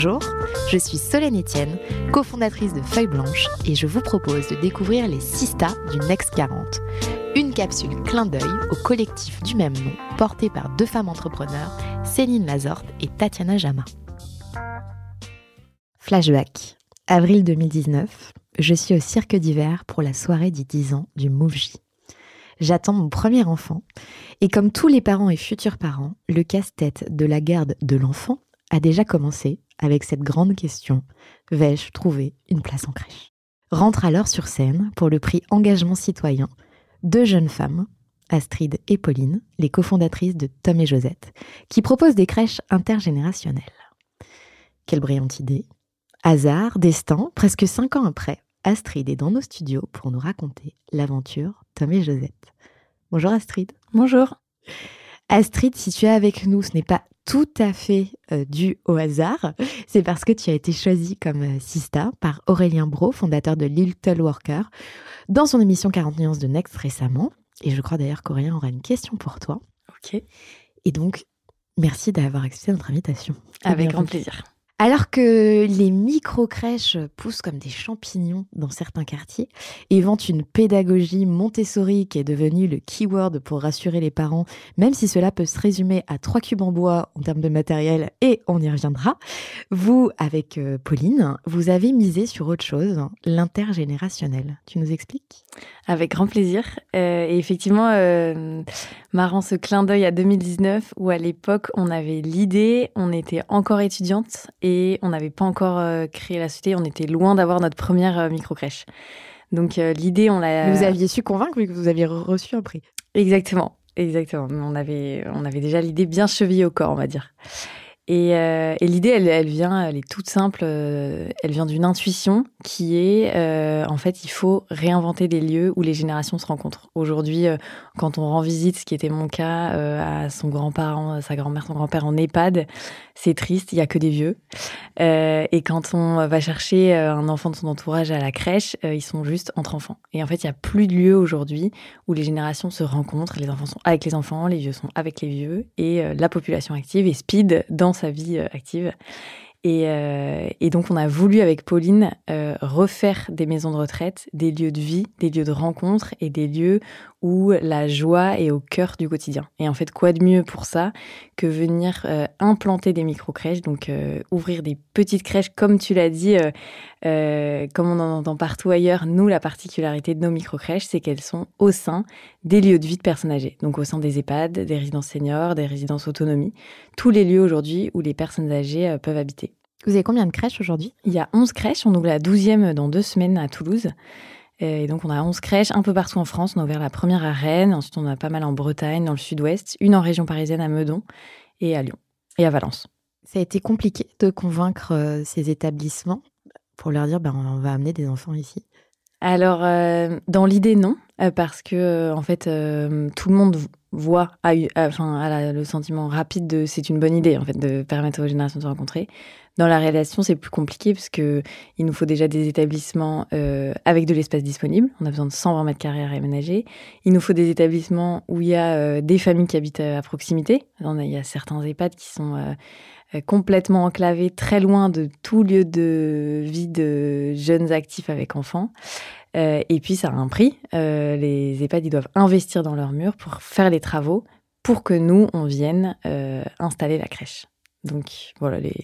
Bonjour, je suis Solène Etienne, cofondatrice de Feuille Blanche et je vous propose de découvrir les Sista du Next 40. Une capsule clin d'œil au collectif du même nom porté par deux femmes entrepreneurs, Céline Lazorte et Tatiana Jama. Flashback. Avril 2019, je suis au cirque d'hiver pour la soirée des 10 ans du MoveJ. J'attends mon premier enfant et comme tous les parents et futurs parents, le casse-tête de la garde de l'enfant a déjà commencé avec cette grande question vais-je trouver une place en crèche? Rentre alors sur scène pour le prix Engagement citoyen deux jeunes femmes, Astrid et Pauline, les cofondatrices de Tom et Josette, qui proposent des crèches intergénérationnelles. Quelle brillante idée Hasard, destin, presque cinq ans après, Astrid est dans nos studios pour nous raconter l'aventure Tom et Josette. Bonjour Astrid. Bonjour. Astrid, si tu es avec nous, ce n'est pas tout à fait euh, dû au hasard. C'est parce que tu as été choisie comme euh, Sista par Aurélien Bro, fondateur de Little Worker, dans son émission 40 nuances de Next récemment. Et je crois d'ailleurs qu'Aurélien aura une question pour toi. Ok. Et donc, merci d'avoir accepté notre invitation. Avec grand plaisir. Alors que les micro-crèches poussent comme des champignons dans certains quartiers et vantent une pédagogie Montessori qui est devenue le keyword pour rassurer les parents, même si cela peut se résumer à trois cubes en bois en termes de matériel et on y reviendra, vous, avec euh, Pauline, vous avez misé sur autre chose, l'intergénérationnel. Tu nous expliques? Avec grand plaisir. Euh, et effectivement, euh, marrant ce clin d'œil à 2019 où à l'époque on avait l'idée, on était encore étudiante on n'avait pas encore euh, créé la société, on était loin d'avoir notre première euh, micro-crèche. Donc euh, l'idée, on l'a... Vous aviez su convaincre vu que vous aviez reçu un prix. Exactement, exactement. On avait, on avait déjà l'idée bien chevillée au corps, on va dire. Et, euh, et l'idée, elle, vient, elle est toute simple. euh, elle vient d'une intuition qui est, euh, en fait, il faut réinventer des lieux où les générations se rencontrent. Aujourd'hui, quand on rend visite, ce qui était mon cas, à son grand-parent, sa grand-mère, son grand-père en EHPAD, c'est triste. Il y a que des vieux. Et quand on va chercher un enfant de son entourage à la crèche, ils sont juste entre enfants. Et en fait, il y a plus de lieux aujourd'hui où les générations se rencontrent. Les enfants sont avec les enfants, les vieux sont avec les vieux, et la population active est speed dans sa vie euh, active. Et, euh, et, donc, on a voulu, avec Pauline, euh, refaire des maisons de retraite, des lieux de vie, des lieux de rencontre et des lieux où la joie est au cœur du quotidien. Et en fait, quoi de mieux pour ça que venir euh, implanter des micro-crèches, donc euh, ouvrir des petites crèches, comme tu l'as dit, euh, comme on en entend partout ailleurs. Nous, la particularité de nos micro-crèches, c'est qu'elles sont au sein des lieux de vie de personnes âgées, donc au sein des EHPAD, des résidences seniors, des résidences autonomie, tous les lieux aujourd'hui où les personnes âgées peuvent habiter. Vous avez combien de crèches aujourd'hui? Il y a 11 crèches, on ouvre la 12e dans deux semaines à Toulouse. Et donc, on a 11 crèches un peu partout en France. On a ouvert la première à Rennes, ensuite, on a pas mal en Bretagne, dans le sud-ouest, une en région parisienne à Meudon et à Lyon et à Valence. Ça a été compliqué de convaincre euh, ces établissements pour leur dire ben, on va amener des enfants ici? Alors, euh, dans l'idée, non, euh, parce que, euh, en fait, euh, tout le monde voit, a le sentiment rapide de c'est une bonne idée, en fait, de permettre aux générations de se rencontrer. Dans la réalisation, c'est plus compliqué parce que il nous faut déjà des établissements euh, avec de l'espace disponible. On a besoin de 120 mètres carrés à réaménager. Il nous faut des établissements où il y a euh, des familles qui habitent à proximité. On a, il y a certains EHPAD qui sont euh, complètement enclavés, très loin de tout lieu de vie de jeunes actifs avec enfants. Euh, et puis, ça a un prix. Euh, les EHPAD, ils doivent investir dans leurs murs pour faire les travaux pour que nous, on vienne euh, installer la crèche. Donc, voilà les,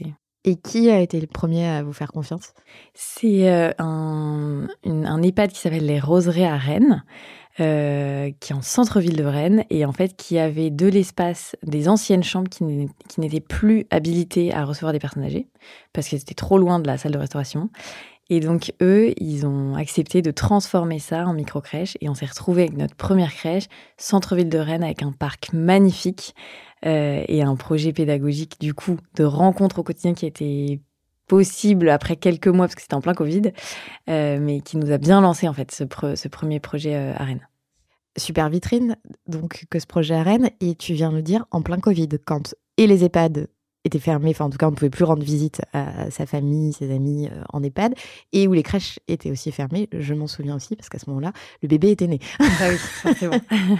Et qui a été le premier à vous faire confiance? C'est un, un EHPAD qui s'appelle les Roseraies à Rennes. Euh, qui est en centre-ville de Rennes et en fait qui avait de l'espace, des anciennes chambres qui n'étaient plus habilitées à recevoir des personnes âgées parce qu'elles étaient trop loin de la salle de restauration. Et donc eux, ils ont accepté de transformer ça en micro-crèche et on s'est retrouvé avec notre première crèche, centre-ville de Rennes, avec un parc magnifique euh, et un projet pédagogique du coup de rencontre au quotidien qui été possible après quelques mois, parce que c'était en plein Covid, euh, mais qui nous a bien lancé en fait ce, ce premier projet euh, à Rennes. Super vitrine, donc que ce projet à Rennes, et tu viens de le dire en plein Covid, quand et les EHPAD était fermé, enfin en tout cas on ne pouvait plus rendre visite à sa famille, ses amis euh, en EHPAD, et où les crèches étaient aussi fermées. Je m'en souviens aussi parce qu'à ce moment-là, le bébé était né. ah oui.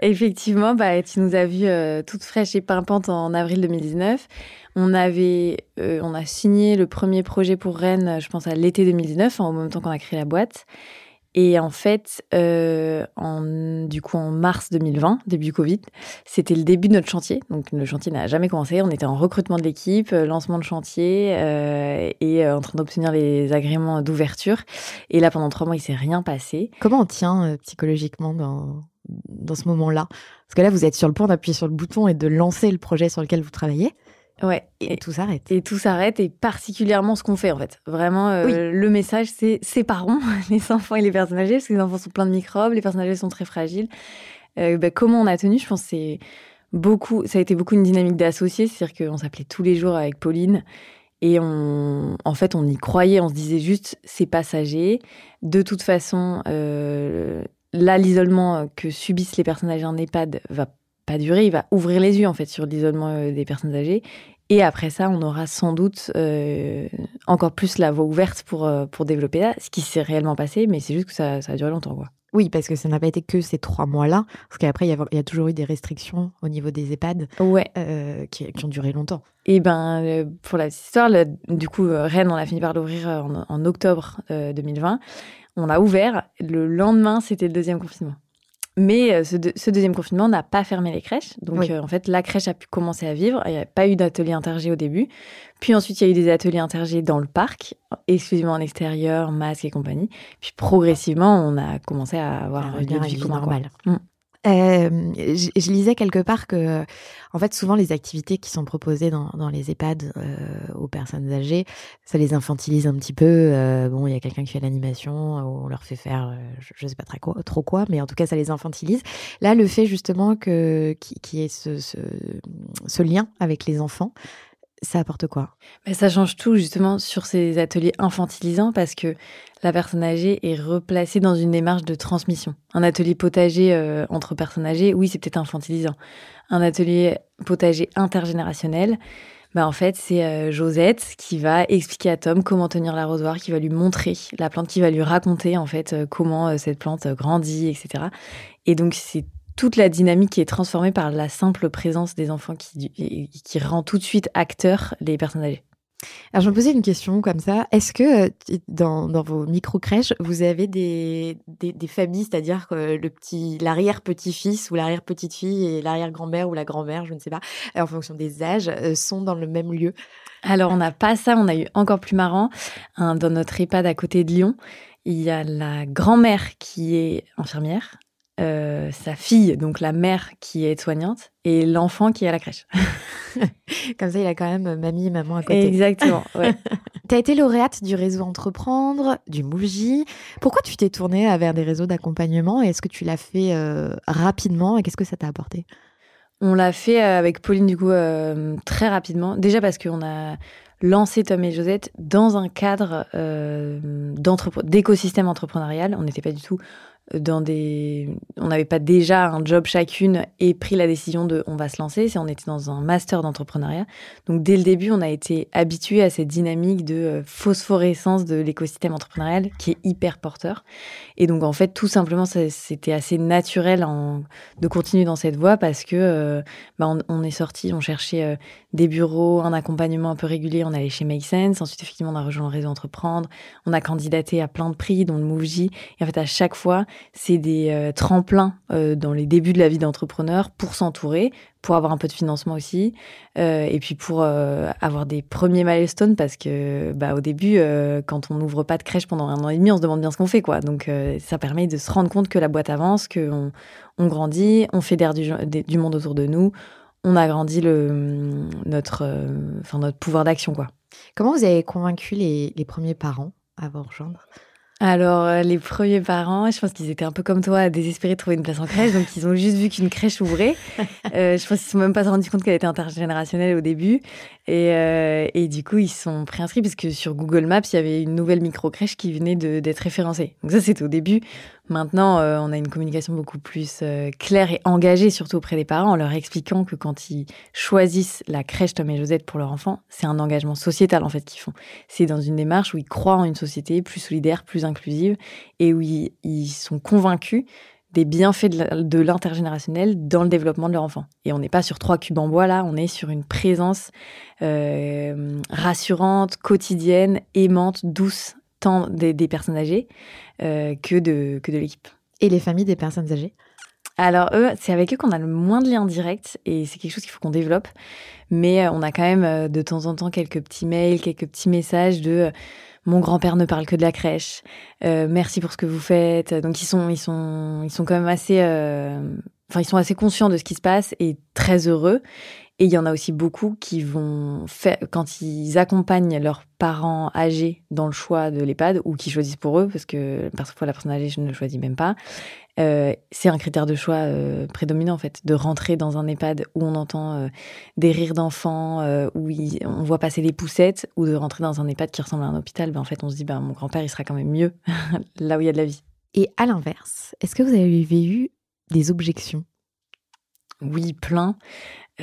Effectivement, bah, tu nous as vu euh, toute fraîche et pimpante en avril 2019. On avait, euh, on a signé le premier projet pour Rennes, je pense à l'été 2019, en même temps qu'on a créé la boîte. Et en fait, euh, en, du coup, en mars 2020, début Covid, c'était le début de notre chantier. Donc, le chantier n'a jamais commencé. On était en recrutement de l'équipe, euh, lancement de chantier euh, et en train d'obtenir les agréments d'ouverture. Et là, pendant trois mois, il s'est rien passé. Comment on tient psychologiquement dans, dans ce moment-là? Parce que là, vous êtes sur le point d'appuyer sur le bouton et de lancer le projet sur lequel vous travaillez. Ouais. Et, tout s'arrête. Et tout s'arrête, et particulièrement ce qu'on fait en fait. Vraiment, euh, le message, c'est séparons les enfants et les personnes âgées, parce que les enfants sont pleins de microbes, les personnes âgées sont très fragiles. Euh, bah, comment on a tenu Je pense que c'est beaucoup, ça a été beaucoup une dynamique d'associés, c'est-à-dire qu'on s'appelait tous les jours avec Pauline. Et on, en fait, on y croyait, on se disait juste, c'est passager. De toute façon, euh, là, l'isolement que subissent les personnes âgées en EHPAD va pas durer, il va ouvrir les yeux en fait sur l'isolement euh, des personnes âgées. Et après ça, on aura sans doute euh, encore plus la voie ouverte pour, euh, pour développer là, ce qui s'est réellement passé, mais c'est juste que ça, ça a duré longtemps. Quoi. Oui, parce que ça n'a pas été que ces trois mois-là, parce qu'après, il y, y, a toujours eu des restrictions au niveau des EHPAD ouais. euh, qui, qui, ont duré longtemps. Et ben, pour la petite histoire, le, du coup, Rennes, on a fini par l'ouvrir en, en, octobre 2020. On l'a ouvert. Le lendemain, c'était le deuxième confinement. Mais euh, ce, de, ce, deuxième confinement n'a pas fermé les crèches. Donc, oui. euh, en fait, la crèche a pu commencer à vivre. Il n'y a pas eu d'atelier intergé au début. Puis ensuite, il y a eu des ateliers intergés dans le parc, exclusivement en extérieur, masque et compagnie. Puis progressivement, on a commencé à avoir un lieu de vie normal. Mmh. Euh, je, je, lisais quelque part que, en fait, souvent les activités qui sont proposées dans, dans les EHPAD euh, aux personnes âgées, ça les infantilise un petit peu. Euh, bon, il y a quelqu'un qui fait l'animation, on leur fait faire, euh, je, je sais pas très quoi, trop quoi, mais en tout cas, ça les infantilise. Là, le fait justement que qui, qui est ce, ce, ce lien avec les enfants, ça apporte quoi Mais Ça change tout justement sur ces ateliers infantilisants parce que la personne âgée est replacée dans une démarche de transmission. Un atelier potager euh, entre personnes âgées, oui, c'est peut-être infantilisant. Un atelier potager intergénérationnel, bah en fait, c'est euh, Josette qui va expliquer à Tom comment tenir l'arrosoir, qui va lui montrer la plante, qui va lui raconter en fait euh, comment cette plante grandit, etc. Et donc c'est toute la dynamique qui est transformée par la simple présence des enfants qui, qui rend tout de suite acteurs les personnes âgées. Alors, je me posais une question comme ça. Est-ce que dans, dans vos micro-crèches, vous avez des, des, des familles, c'est-à-dire que le petit, l'arrière-petit-fils ou l'arrière-petite-fille et l'arrière-grand-mère ou la grand-mère, je ne sais pas, en fonction des âges, sont dans le même lieu? Alors, on n'a pas ça. On a eu encore plus marrant. Hein, dans notre EHPAD à côté de Lyon, il y a la grand-mère qui est infirmière, euh, sa fille, donc la mère qui est soignante, et l'enfant qui est à la crèche. Comme ça, il a quand même mamie et maman à côté. Exactement, ouais. tu as été lauréate du réseau Entreprendre, du Mouji. Pourquoi tu t'es tournée vers des réseaux d'accompagnement et est-ce que tu l'as fait euh, rapidement et qu'est-ce que ça t'a apporté? On l'a fait avec Pauline, du coup, euh, très rapidement. Déjà parce qu'on a lancé Tom et Josette dans un cadre euh, d'écosystème entrepreneurial. On n'était pas du tout dans des on n'avait pas déjà un job chacune et pris la décision de on va se lancer. On était dans un master d'entrepreneuriat. Donc dès le début on a été habitué à cette dynamique de phosphorescence de l'écosystème entrepreneurial qui est hyper porteur et donc en fait tout simplement c'était assez naturel en, de continuer dans cette voie parce que euh, bah, on, est sorti on cherchait euh, des bureaux un accompagnement un peu régulier. On allait chez Make Sense. Ensuite effectivement on a rejoint le réseau entreprendre. On a candidaté à plein de prix dont le Mouvji et en fait à chaque fois c'est des euh, tremplins dans les débuts de la vie d'entrepreneur pour s'entourer, pour avoir un peu de financement aussi, euh, et puis pour avoir des premiers milestones parce que bah, au début, quand on n'ouvre pas de crèche pendant un an et demi, on se demande bien ce qu'on fait, quoi. Donc ça permet de se rendre compte que la boîte avance, qu'on on grandit, on fédère du, du monde autour de nous, on agrandit le, notre, enfin notre pouvoir d'action, quoi. Comment vous avez convaincu les, les premiers parents à vous rejoindre? Alors, euh, les premiers parents, je pense qu'ils étaient un peu comme toi, désespérés de trouver une place en crèche. Donc, ils ont juste vu qu'une crèche ouvrait. Euh, je pense qu'ils ne se sont même pas rendus compte qu'elle était intergénérationnelle au début. Et, euh, et, du coup, ils sont préinscrits parce que sur Google Maps, il y avait une nouvelle micro-crèche qui venait d'être référencée. Donc ça, c'était au début. Maintenant, euh, on a une communication beaucoup plus euh, claire et engagée, surtout auprès des parents, en leur expliquant que quand ils choisissent la crèche Tom et Josette pour leur enfant, c'est un engagement sociétal en fait qu'ils font. C'est dans une démarche où ils croient en une société plus solidaire, plus inclusive, et où ils, sont convaincus des bienfaits de l'intergénérationnel dans le développement de leur enfant. Et on n'est pas sur trois cubes en bois là, on est sur une présence euh, rassurante, quotidienne, aimante, douce, tant des, des personnes âgées euh, que de, que de l'équipe. Et les familles des personnes âgées? Alors eux, c'est avec eux qu'on a le moins de liens directs et c'est quelque chose qu'il faut qu'on développe. Mais euh, on a quand même euh, de temps en temps quelques petits mails, quelques petits messages de mon grand-père ne parle que de la crèche. Euh, merci pour ce que vous faites. Donc ils sont, ils sont, ils sont quand même assez, euh, enfin ils sont assez conscients de ce qui se passe et très heureux. Et il y en a aussi beaucoup qui vont faire, quand ils accompagnent leurs parents âgés dans le choix de l'EHPAD ou qui choisissent pour eux, parce que parfois la personne âgée je ne le choisis même pas, euh, c'est un critère de choix euh, prédominant en fait, de rentrer dans un EHPAD où on entend euh, des rires d'enfants, où on voit passer les poussettes, ou de rentrer dans un EHPAD qui ressemble à un hôpital. Ben, en fait, on se dit, ben, mon grand-père, il sera quand même mieux là où il y a de la vie. Et à l'inverse, est-ce que vous avez eu des objections? Oui, plein.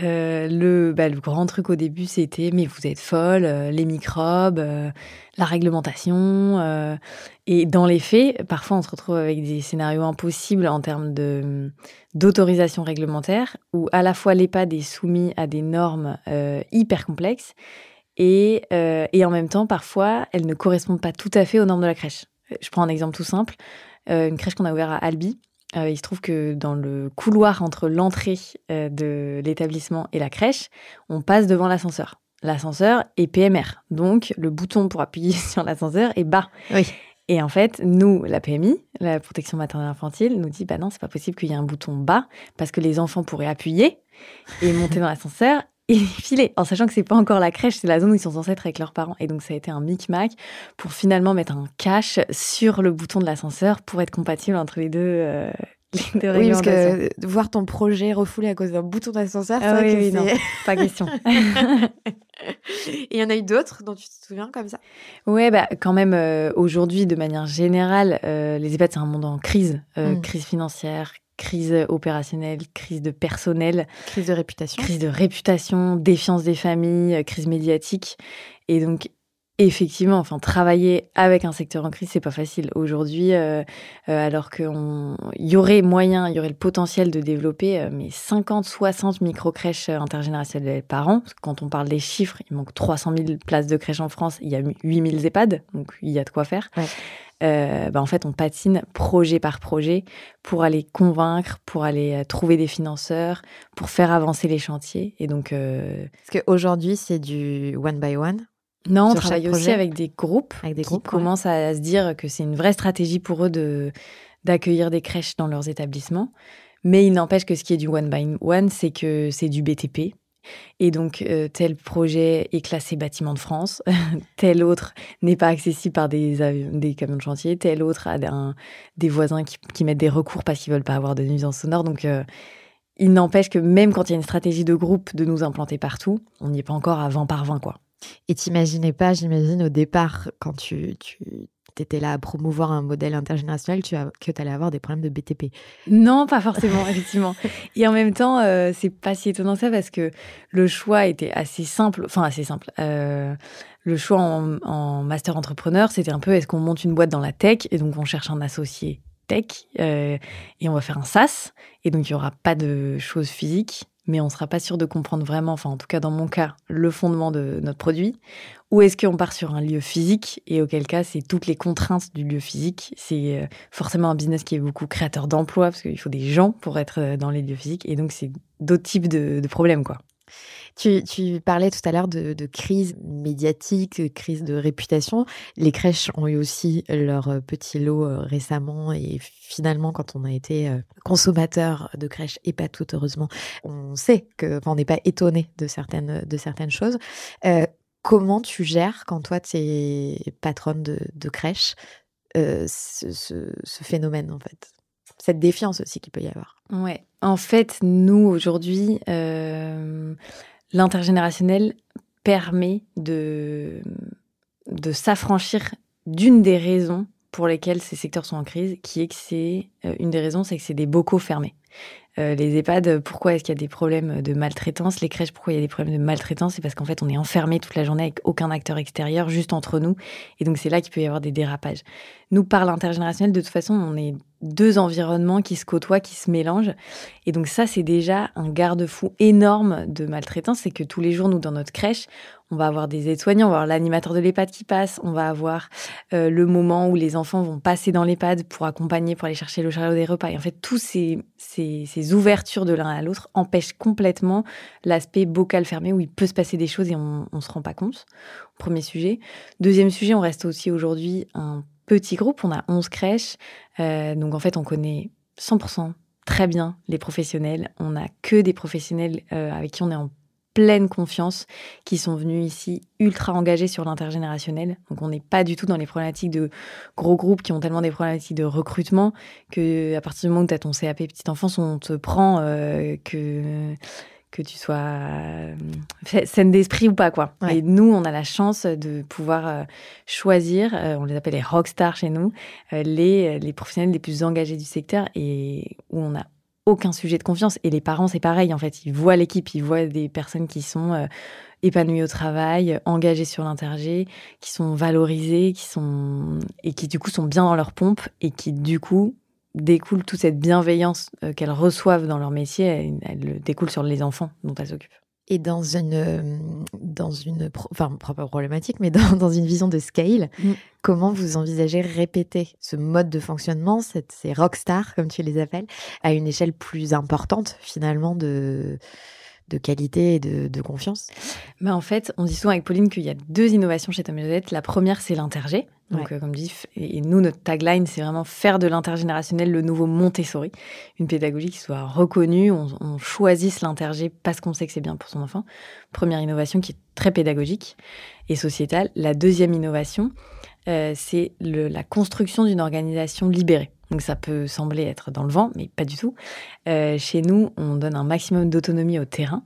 Euh, le, bah, le grand truc au début, c'était mais vous êtes folle, euh, les microbes, euh, la réglementation. et dans les faits, parfois on se retrouve avec des scénarios impossibles en termes de d'autorisation réglementaire, où à la fois l'EHPAD est soumis à des normes hyper complexes et, et en même temps, parfois, elles ne correspondent pas tout à fait aux normes de la crèche. Je prends un exemple tout simple. Une crèche qu'on a ouverte à Albi, euh, il se trouve que dans le couloir entre l'entrée euh, de l'établissement et la crèche, on passe devant l'ascenseur. L'ascenseur est PMR, donc le bouton pour appuyer sur l'ascenseur est bas. Oui. Et en fait, nous, la PMI, la protection maternelle infantile, nous dit bah non, c'est pas possible qu'il y ait un bouton bas parce que les enfants pourraient appuyer et monter dans l'ascenseur et filer, en sachant que c'est pas encore la crèche, c'est la zone où ils sont censés être avec leurs parents. Et donc ça a été un micmac pour finalement mettre un cache sur le bouton de l'ascenseur pour être compatible entre les deux. Euh, les deux Oui, parce que voir ton projet refoulé à cause d'un bouton d'ascenseur, Ah oui, oui, non, pas question. Et il y en a eu d'autres dont tu te souviens comme ça? Ouais, bah quand même euh, aujourd'hui, de manière générale, euh, les EHPAD c'est un monde en crise, Euh, Mm. crise financière, crise opérationnelle, crise de personnel, Crise de réputation. crise de réputation, défiance des familles, euh, crise médiatique. Et donc, effectivement, enfin, travailler avec un secteur en crise, c'est pas facile. Aujourd'hui, euh, euh, alors qu'il y aurait moyen, il y aurait le potentiel de développer euh, mais 50, 60 micro-crèches euh, intergénérationnelles par an. Parce que Quand on parle des chiffres, il manque 300 000 places de crèches en France, il y a 8 000 EHPAD, donc il y a de quoi faire. Ouais. Euh, bah, en fait, on patine projet par projet pour aller convaincre, pour aller euh, trouver des financeurs, pour faire avancer les chantiers. Et donc, euh, Parce qu'aujourd'hui, c'est du one by one, non, on travaille aussi avec des groupes avec des qui groupes. ouais. commencent à se dire que c'est une vraie stratégie pour eux de d'accueillir des crèches dans leurs établissements. Mais il n'empêche que ce qui est du one by one, c'est que c'est du BTP. Et donc, euh, tel projet est classé bâtiment de France, tel autre n'est pas accessible par des, camions de chantier, tel autre a des voisins qui, mettent des recours parce qu'ils veulent pas avoir de nuisance sonore. Donc, euh, il n'empêche que même quand il y a une stratégie de groupe de nous implanter partout, on n'y est pas encore à 20 par 20, quoi. Et t'imaginais pas, j'imagine, au départ, quand tu, tu étais là à promouvoir un modèle intergénérationnel, tu as, que tu allais avoir des problèmes de BTP. Non, pas forcément, effectivement. Et en même temps, euh, c'est pas si étonnant ça parce que le choix était assez simple, enfin assez simple. Euh, le choix en, en master entrepreneur, c'était un peu est-ce qu'on monte une boîte dans la tech et donc on cherche un associé tech euh, et on va faire un SaaS et donc il y aura pas de choses physiques mais on ne sera pas sûr de comprendre vraiment, enfin en tout cas dans mon cas, le fondement de notre produit. Ou est-ce qu'on part sur un lieu physique? Et auquel cas c'est toutes les contraintes du lieu physique. C'est euh, forcément un business qui est beaucoup créateur d'emplois parce qu'il faut des gens pour être euh, dans les lieux physiques. Et donc c'est d'autres types de, de problèmes quoi. Tu, parlais tout à l'heure de, crise médiatique, de crise de réputation. Les crèches ont eu aussi leur euh, petit lot euh, récemment et finalement, quand on a été euh, consommateur de crèches et pas tout heureusement, on sait que, on n'est pas étonné de certaines, de certaines choses. comment tu gères quand toi, tu es patronne de, de crèche ce, phénomène en fait? Cette défiance aussi qu'il peut y avoir. Ouais. En fait, nous aujourd'hui, l'intergénérationnel permet de, s'affranchir d'une des raisons pour lesquelles ces secteurs sont en crise, qui est que euh, une des raisons, c'est que c'est des bocaux fermés. Euh, les EHPAD, pourquoi est-ce qu'il y a des problèmes de maltraitance? Les crèches, pourquoi il y a des problèmes de maltraitance? C'est parce qu'en fait, on est enfermé toute la journée avec aucun acteur extérieur, juste entre nous. Et donc, c'est là qu'il peut y avoir des dérapages. Nous, par l'intergénérationnel, de toute façon, on est deux environnements qui se côtoient, qui se mélangent. Et donc ça, c'est déjà un garde-fou énorme de maltraitance. C'est que tous les jours, nous, dans notre crèche, on va avoir des aides-soignants, on va avoir l'animateur de l'EHPAD qui passe, on va avoir euh, le moment où les enfants vont passer dans l'EHPAD pour accompagner, pour aller chercher le chariot des repas. Et en fait, tous ces, ouvertures de l'un à l'autre empêchent complètement l'aspect bocal fermé où il peut se passer des choses et on ne se rend pas compte. Premier sujet. Deuxième sujet, on reste aussi aujourd'hui un petit groupe, on a 11 crèches. Euh, donc en fait, on connaît 100% très bien les professionnels. On n'a que des professionnels euh, avec qui on est en pleine confiance, qui sont venus ici ultra engagés sur l'intergénérationnel. Donc on n'est pas du tout dans les problématiques de gros groupes qui ont tellement des problématiques de recrutement que à partir du moment où tu as ton CAP petite enfance, on te prend euh, que que tu sois euh, saine d'esprit ou pas quoi. Et nous, on a la chance de pouvoir euh, choisir, euh, on les appelle les rockstars chez nous, les, les professionnels les plus engagés du secteur et où on n'a aucun sujet de confiance. Et les parents, c'est pareil en fait, ils voient l'équipe, ils voient des personnes qui sont épanouies au travail, engagées sur l'intergé, qui sont valorisées, qui sont et qui du coup sont bien dans leur pompe et qui du coup découle toute cette bienveillance euh, qu'elles reçoivent dans leur métier, elle, découle sur les enfants dont elles s'occupent. Et dans une, euh, dans une, enfin, pas problématique, mais dans, dans, une vision de scale, mm. comment vous envisagez répéter ce mode de fonctionnement, cette, ces rockstars, comme tu les appelles, à une échelle plus importante, finalement, de, de qualité et de, confiance Mais En fait, on dit souvent avec Pauline qu'il y a deux innovations chez Tom La première, c'est l'intergé. Donc, euh, comme dit, et nous, notre tagline, c'est vraiment faire de l'intergénérationnel le nouveau Montessori, une pédagogie qui soit reconnue. On, on choisisse l'intergé parce qu'on sait que c'est bien pour son enfant. Première innovation qui est très pédagogique et sociétale. La deuxième innovation, euh, c'est la construction d'une organisation libérée. Donc ça peut sembler être dans le vent, mais pas du tout. Euh, chez nous, on donne un maximum d'autonomie au terrain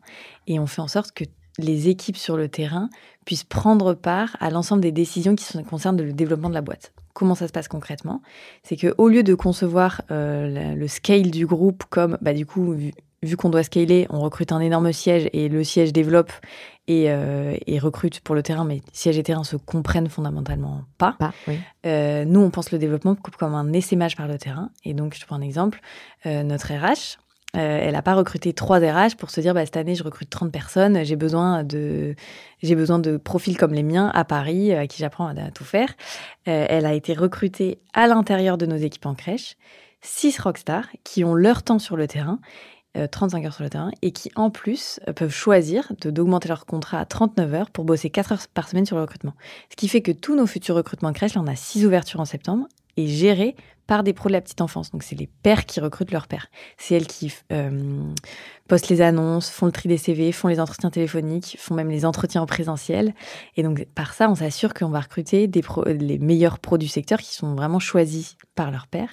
et on fait en sorte que les équipes sur le terrain puissent prendre part à l'ensemble des décisions qui concernent le développement de la boîte. Comment ça se passe concrètement? C'est que au lieu de concevoir euh, le scale du groupe comme, bah, du coup, vu qu'on doit scaler, on recrute un énorme siège et le siège développe euh, et, recrute pour le terrain, mais siège et terrain se comprennent fondamentalement pas. Euh, nous, on pense le développement comme un essaimage par le terrain. Et donc, je prends un exemple, euh, notre RH, elle n'a pas recruté trois RH pour se dire bah, cette année je recrute 30 personnes, j'ai besoin de j'ai besoin de profils comme les miens à Paris à qui j'apprends à, tout faire. elle a été recrutée à l'intérieur de nos équipes en crèche, six rockstars qui ont leur temps sur le terrain 35 euh, heures sur le terrain et qui en plus euh, peuvent choisir d'augmenter leur contrat à 39 heures pour bosser 4 heures par semaine sur le recrutement. Ce qui fait que tous nos futurs recrutements crèches, là on a 6 ouvertures en septembre, et gérés par des pros de la petite enfance. Donc c'est les pères qui recrutent leurs pères. C'est elles qui euh, postent les annonces, font le tri des CV, font les entretiens téléphoniques, font même les entretiens en présentiel. Et donc par ça, on s'assure qu'on va recruter les meilleurs pros du secteur qui sont vraiment choisis par leurs pères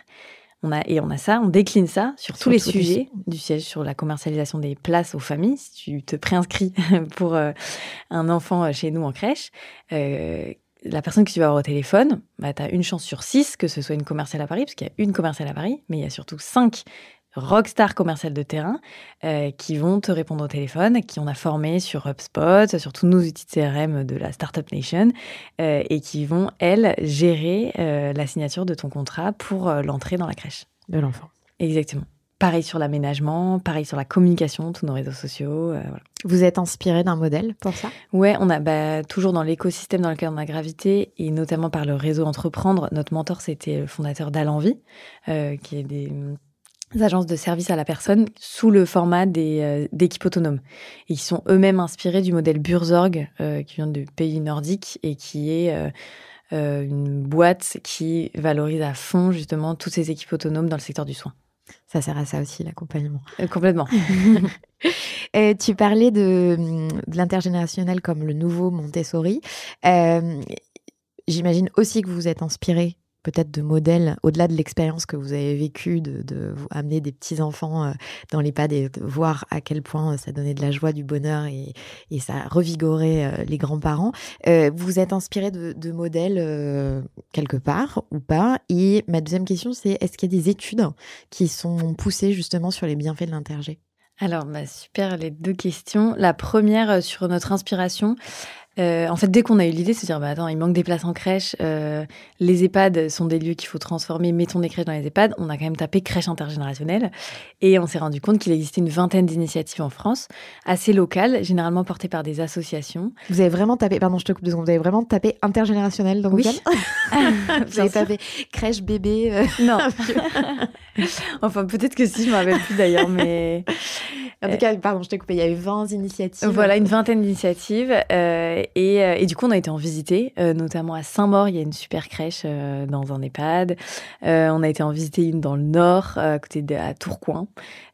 a, et on a ça, on décline ça sur, tous les sujets du siège, sur la commercialisation des places aux familles. Si tu te préinscris pour euh, un enfant euh, chez nous en crèche, euh, la personne que tu vas avoir au téléphone, bah, tu as une chance sur six que ce soit une commerciale à Paris, parce qu'il y a une commerciale à Paris, mais il y a surtout cinq rockstar commercial de terrain euh, qui vont te répondre au téléphone, qui on a formé sur HubSpot, sur tous nos outils de CRM de la Startup Nation, euh, et qui vont, elles, gérer euh, la signature de ton contrat pour l'entrée dans la crèche. De l'enfant. Exactement pareil sur l'aménagement, pareil sur la communication, tous nos réseaux sociaux. voilà. Vous êtes inspiré d'un modèle pour ça? Ouais, on a bah, toujours dans l'écosystème dans lequel on a gravité et notamment par le réseau Entreprendre. Notre mentor, c'était le fondateur d'Alenvie, euh, qui est des, agences de service à la personne sous le format des d'équipes autonomes. Et ils sont eux-mêmes inspirés du modèle Burzorg, qui vient du pays nordique et qui est une boîte qui valorise à fond justement toutes ces équipes autonomes dans le secteur du soin. Ça sert à ça aussi, l'accompagnement. complètement. Et tu parlais de, de l'intergénérationnel comme le nouveau Montessori. Euh, J'imagine aussi que vous vous êtes inspiré peut-être de modèles, au-delà de l'expérience que vous avez vécue, de, vous amener des petits-enfants euh, dans l'EHPAD et de voir à quel point ça donnait de la joie, du bonheur et, ça revigorait euh, les grands-parents. Euh, vous êtes inspiré de, modèles euh, quelque part ou pas? Et ma deuxième question, c'est est-ce qu'il y a des études qui sont poussées justement sur les bienfaits de l'intergé alors, bah, super, les deux questions. La première sur notre inspiration. Euh, en fait, dès qu'on a eu l'idée, c'est dire, bah attends, il manque des places en crèche, euh, les EHPAD sont des lieux qu'il faut transformer, mettons des crèches dans les EHPAD. On a quand même tapé crèche intergénérationnelle et on s'est rendu compte qu'il existait une vingtaine d'initiatives en France, assez locales, généralement portées par des associations. Vous avez vraiment tapé, pardon, je te coupe deux secondes, vous avez vraiment tapé intergénérationnel dans Google Vous avez tapé crèche bébé euh, Non. enfin, peut-être que si, je me rappelle plus d'ailleurs, mais. En tout cas, pardon, je t'ai coupé, il y avait 20 initiatives. Voilà, une vingtaine d'initiatives. Euh, et, euh, et, du coup, on a été en visiter, euh, notamment à Saint-Maur, il y a une super crèche dans un EHPAD. on a été en visiter une dans le nord, à côté de à Tourcoing.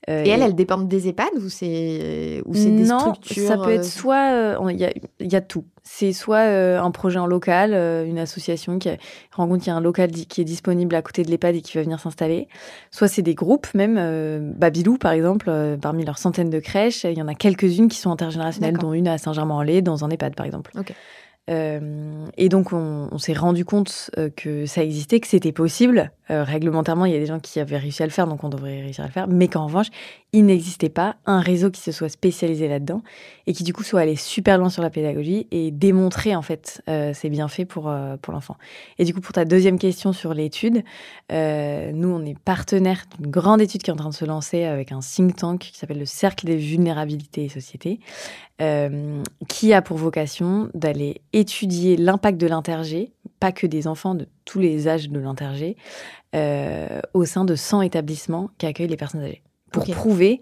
et elles, elles dépendent des EHPAD ou c'est ou c'est des structures ça peut être soit il y, a, y a tout. C'est soit un projet en local, une association qui rend compte qu'il y a un local qui est disponible à côté de l'EHPAD et qui va venir s'installer. Soit c'est des groupes, même Babilou par exemple, parmi leurs centaines de crèches, il y en a quelques-unes qui sont intergénérationnelles, dont une à Saint-Germain-en-Laye, dans un EHPAD par exemple. Euh, et donc, on, s'est rendu compte euh, que ça existait, que c'était possible. Euh, réglementairement, il y a des gens qui avaient réussi à le faire, donc on devrait réussir à le faire. Mais qu'en revanche, il n'existait pas un réseau qui se soit spécialisé là-dedans et qui du coup soit allé super loin sur la pédagogie et démontrer en fait euh, ses bienfaits pour pour l'enfant. Et du coup, pour ta deuxième question sur l'étude, nous on est partenaire d'une grande étude qui est en train de se lancer avec un think tank qui s'appelle le Cercle des vulnérabilités et sociétés, euh, qui a pour vocation d'aller étudier l'impact de l'intergé, pas que des enfants de tous les âges de l'intergé, euh, au sein de 100 établissements qui accueillent les personnes âgées. Pour okay. prouver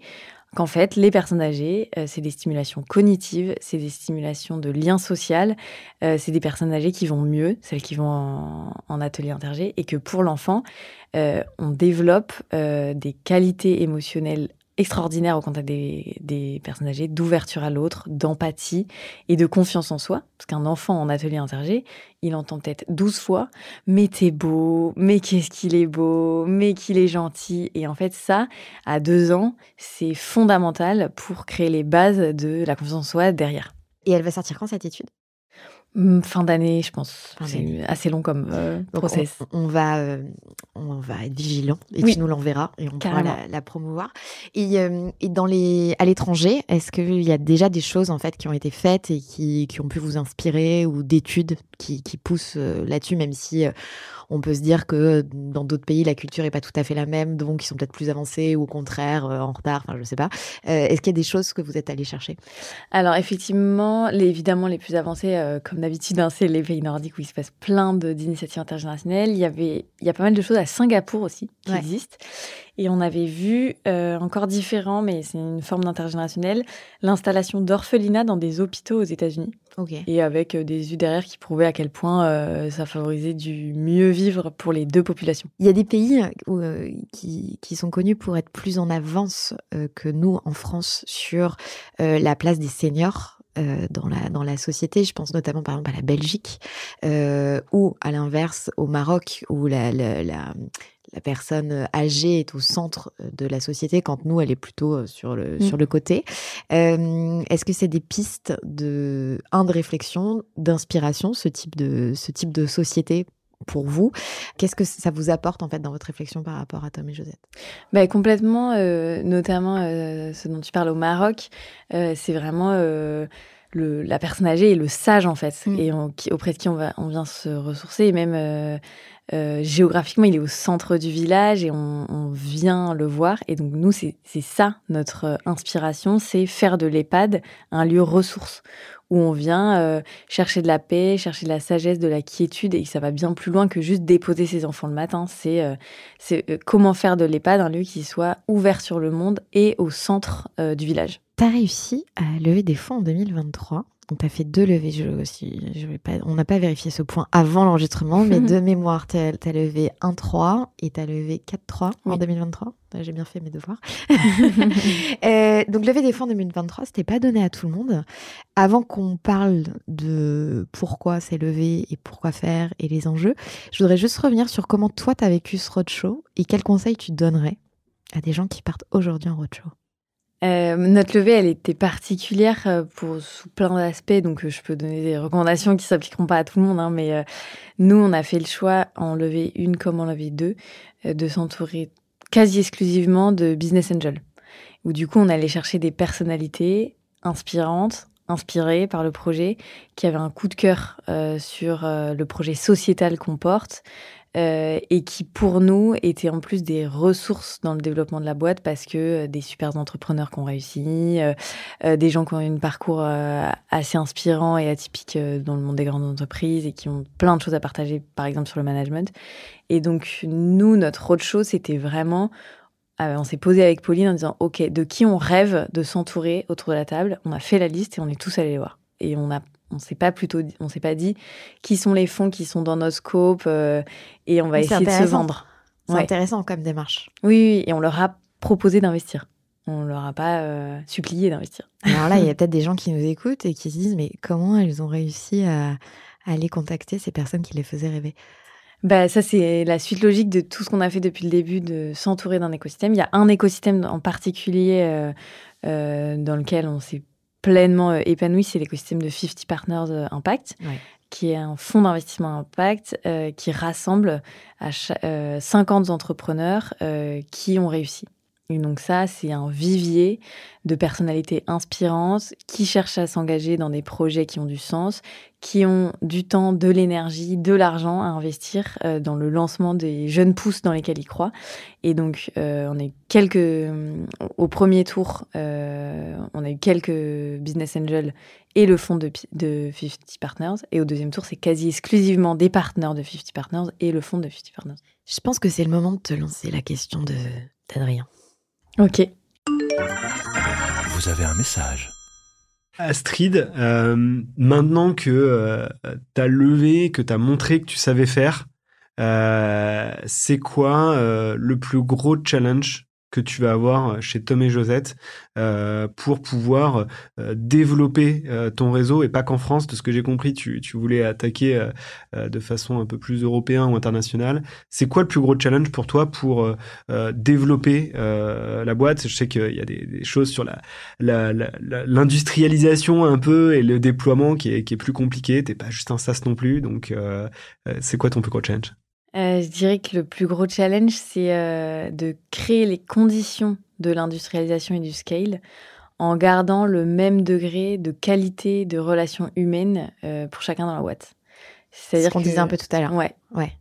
qu'en fait, les personnes âgées, euh, c'est des stimulations cognitives, c'est des stimulations de lien social, euh, c'est des personnes âgées qui vont mieux, celles qui vont en, en atelier intergé, et que pour l'enfant, euh, on développe des qualités émotionnelles extraordinaire au contact des, personnes âgées, d'ouverture à l'autre, d'empathie et de confiance en soi. Parce qu'un enfant en atelier intergé, il entend peut-être 12 fois « mais t'es beau, mais qu'est-ce qu'il est beau, mais qu'il est gentil ». Et en fait, ça, à deux ans, c'est fondamental pour créer les bases de la confiance en soi derrière. Et elle va sortir quand cette étude? Fin d'année, je pense. C'est assez long comme euh, process. On, on, va, euh, on va être vigilant et oui. tu nous l'enverras et on Carrément. pourra la, la, promouvoir. Et, euh, et dans les, à l'étranger, est-ce qu'il y a déjà des choses en fait qui ont été faites et qui, qui ont pu vous inspirer ou d'études qui, qui poussent euh, là-dessus, même si euh, on peut se dire que dans d'autres pays, la culture est pas tout à fait la même, donc ils sont peut-être plus avancés ou au contraire euh, en retard. Enfin, je sais pas. Euh, Est-ce qu'il y a des choses que vous êtes allé chercher? Alors effectivement, les, évidemment les plus avancés, euh, comme d'habitude, hein, c'est les pays nordiques où il se passe plein d'initiatives intergénérationnelles. Il y avait, il y a pas mal de choses à Singapour aussi qui ouais. existent. Et on avait vu, euh, encore différent, mais c'est une forme d'intergénérationnel, l'installation d'orphelinats dans des hôpitaux aux États-Unis. Okay. Et avec euh, des études derrière qui prouvaient à quel point euh, ça favorisait du mieux vivre pour les deux populations. Il y a des pays où, euh, qui, qui, sont connus pour être plus en avance euh, que nous en France sur euh, la place des seniors euh, dans la dans la société. Je pense notamment par exemple à la Belgique euh, ou à l'inverse au Maroc où la, la, la, la personne âgée est au centre de la société quand nous elle est plutôt sur le mmh. sur le côté. Euh, Est-ce que c'est des pistes de un de réflexion, d'inspiration ce type de ce type de société pour vous? Qu'est-ce que ça vous apporte en fait dans votre réflexion par rapport à Tom et Josette? Bah, Complètement, euh, notamment euh, ce dont tu parles au Maroc, euh, c'est vraiment euh, le, la personne âgée et le sage en fait, mm. et on, qui, auprès de qui on, va, on vient se ressourcer, et même euh, géographiquement, il est au centre du village et on, vient le voir. Et donc, nous, c'est ça notre inspiration, c'est faire de l'EHPAD un lieu ressource où on vient euh, chercher de la paix, chercher de la sagesse, de la quiétude, et ça va bien plus loin que juste déposer ses enfants le matin. C'est euh, euh, comment faire de l'EHPAD un lieu qui soit ouvert sur le monde et au centre du village. Tu as réussi à lever des fonds en 2023 donc, tu as fait deux levées. Je, aussi, je vais pas, on n'a pas vérifié ce point avant l'enregistrement, mais de mémoire, tu as, levé 1-3 et tu as levé 4-3 en 2023. J'ai bien fait mes devoirs. euh, donc, lever des fonds en 2023, c'était pas donné à tout le monde. Avant qu'on parle de pourquoi c'est levé et pourquoi faire et les enjeux, je voudrais juste revenir sur comment toi, tu as vécu ce roadshow et quels conseils tu donnerais à des gens qui partent aujourd'hui en roadshow. Euh, notre levée, elle était particulière euh, pour sous plein d'aspects, donc euh, je peux donner des recommandations qui s'appliqueront pas à tout le monde, hein, mais nous, on a fait le choix en levée une comme en levée deux de s'entourer quasi exclusivement de business angels, où du coup, on allait chercher des personnalités inspirantes, inspirées par le projet, qui avaient un coup de cœur sur le projet sociétal qu'on porte, euh, et qui pour nous étaient en plus des ressources dans le développement de la boîte parce que euh, des super entrepreneurs qui ont réussi, euh, des gens qui ont eu un parcours assez inspirant et atypique dans le monde des grandes entreprises et qui ont plein de choses à partager, par exemple sur le management. Et donc nous, notre roadshow, c'était vraiment on s'est posé avec Pauline en disant OK, de qui on rêve de s'entourer autour de la table? On a fait la liste et on est tous allés les voir. Et on a on s'est pas plutôt on s'est pas dit qui sont les fonds qui sont dans nos scopes euh, et on va essayer de se vendre. C'est intéressant comme démarche. Oui, et on leur a proposé d'investir. On leur a pas euh, supplié d'investir. Alors là, il y a peut-être des gens qui nous écoutent et qui se disent mais comment elles ont réussi à, aller contacter ces personnes qui les faisaient rêver? Bah, ça, c'est la suite logique de tout ce qu'on a fait depuis le début, de s'entourer d'un écosystème. Il y a un écosystème en particulier euh, dans lequel on s'est pleinement euh, épanoui, c'est l'écosystème de 50 Partners euh, Impact, qui est un fonds d'investissement impact euh, qui rassemble à 50 entrepreneurs qui ont réussi. Donc ça, c'est un vivier de personnalités inspirantes qui cherchent à s'engager dans des projets qui ont du sens, qui ont du temps, de l'énergie, de l'argent à investir euh, dans le lancement des jeunes pousses dans lesquels ils croient. Et donc, euh, on est quelques au premier tour, euh, on a eu quelques business angels et le fonds de, de 50 Partners. Et au deuxième tour, c'est quasi exclusivement des partenaires de 50 Partners et le fonds de 50 Partners. Je pense que c'est le moment de te lancer la question de d'Adrien. Ok. Vous avez un message. Astrid, euh, maintenant que euh, tu as levé, que tu as montré que tu savais faire, euh, c'est quoi le plus gros challenge que tu vas avoir euh, chez Tom et Josette euh, pour pouvoir euh, développer ton réseau et pas qu'en France. De ce que j'ai compris, tu, tu, voulais attaquer de façon un peu plus européenne ou internationale. C'est quoi le plus gros challenge pour toi pour développer la boîte? Je sais qu'il y a des, des, choses sur la, l'industrialisation un peu et le déploiement qui est, qui est plus compliqué. T'es pas juste un SaaS non plus. Donc, c'est quoi ton plus gros challenge? Euh, je dirais que le plus gros challenge, c'est euh, de créer les conditions de l'industrialisation et du scale en gardant le même degré de qualité de relations humaines euh, pour chacun dans la boîte. C'est ce qu'on disait un peu tout à l'heure. Ouais, ouais,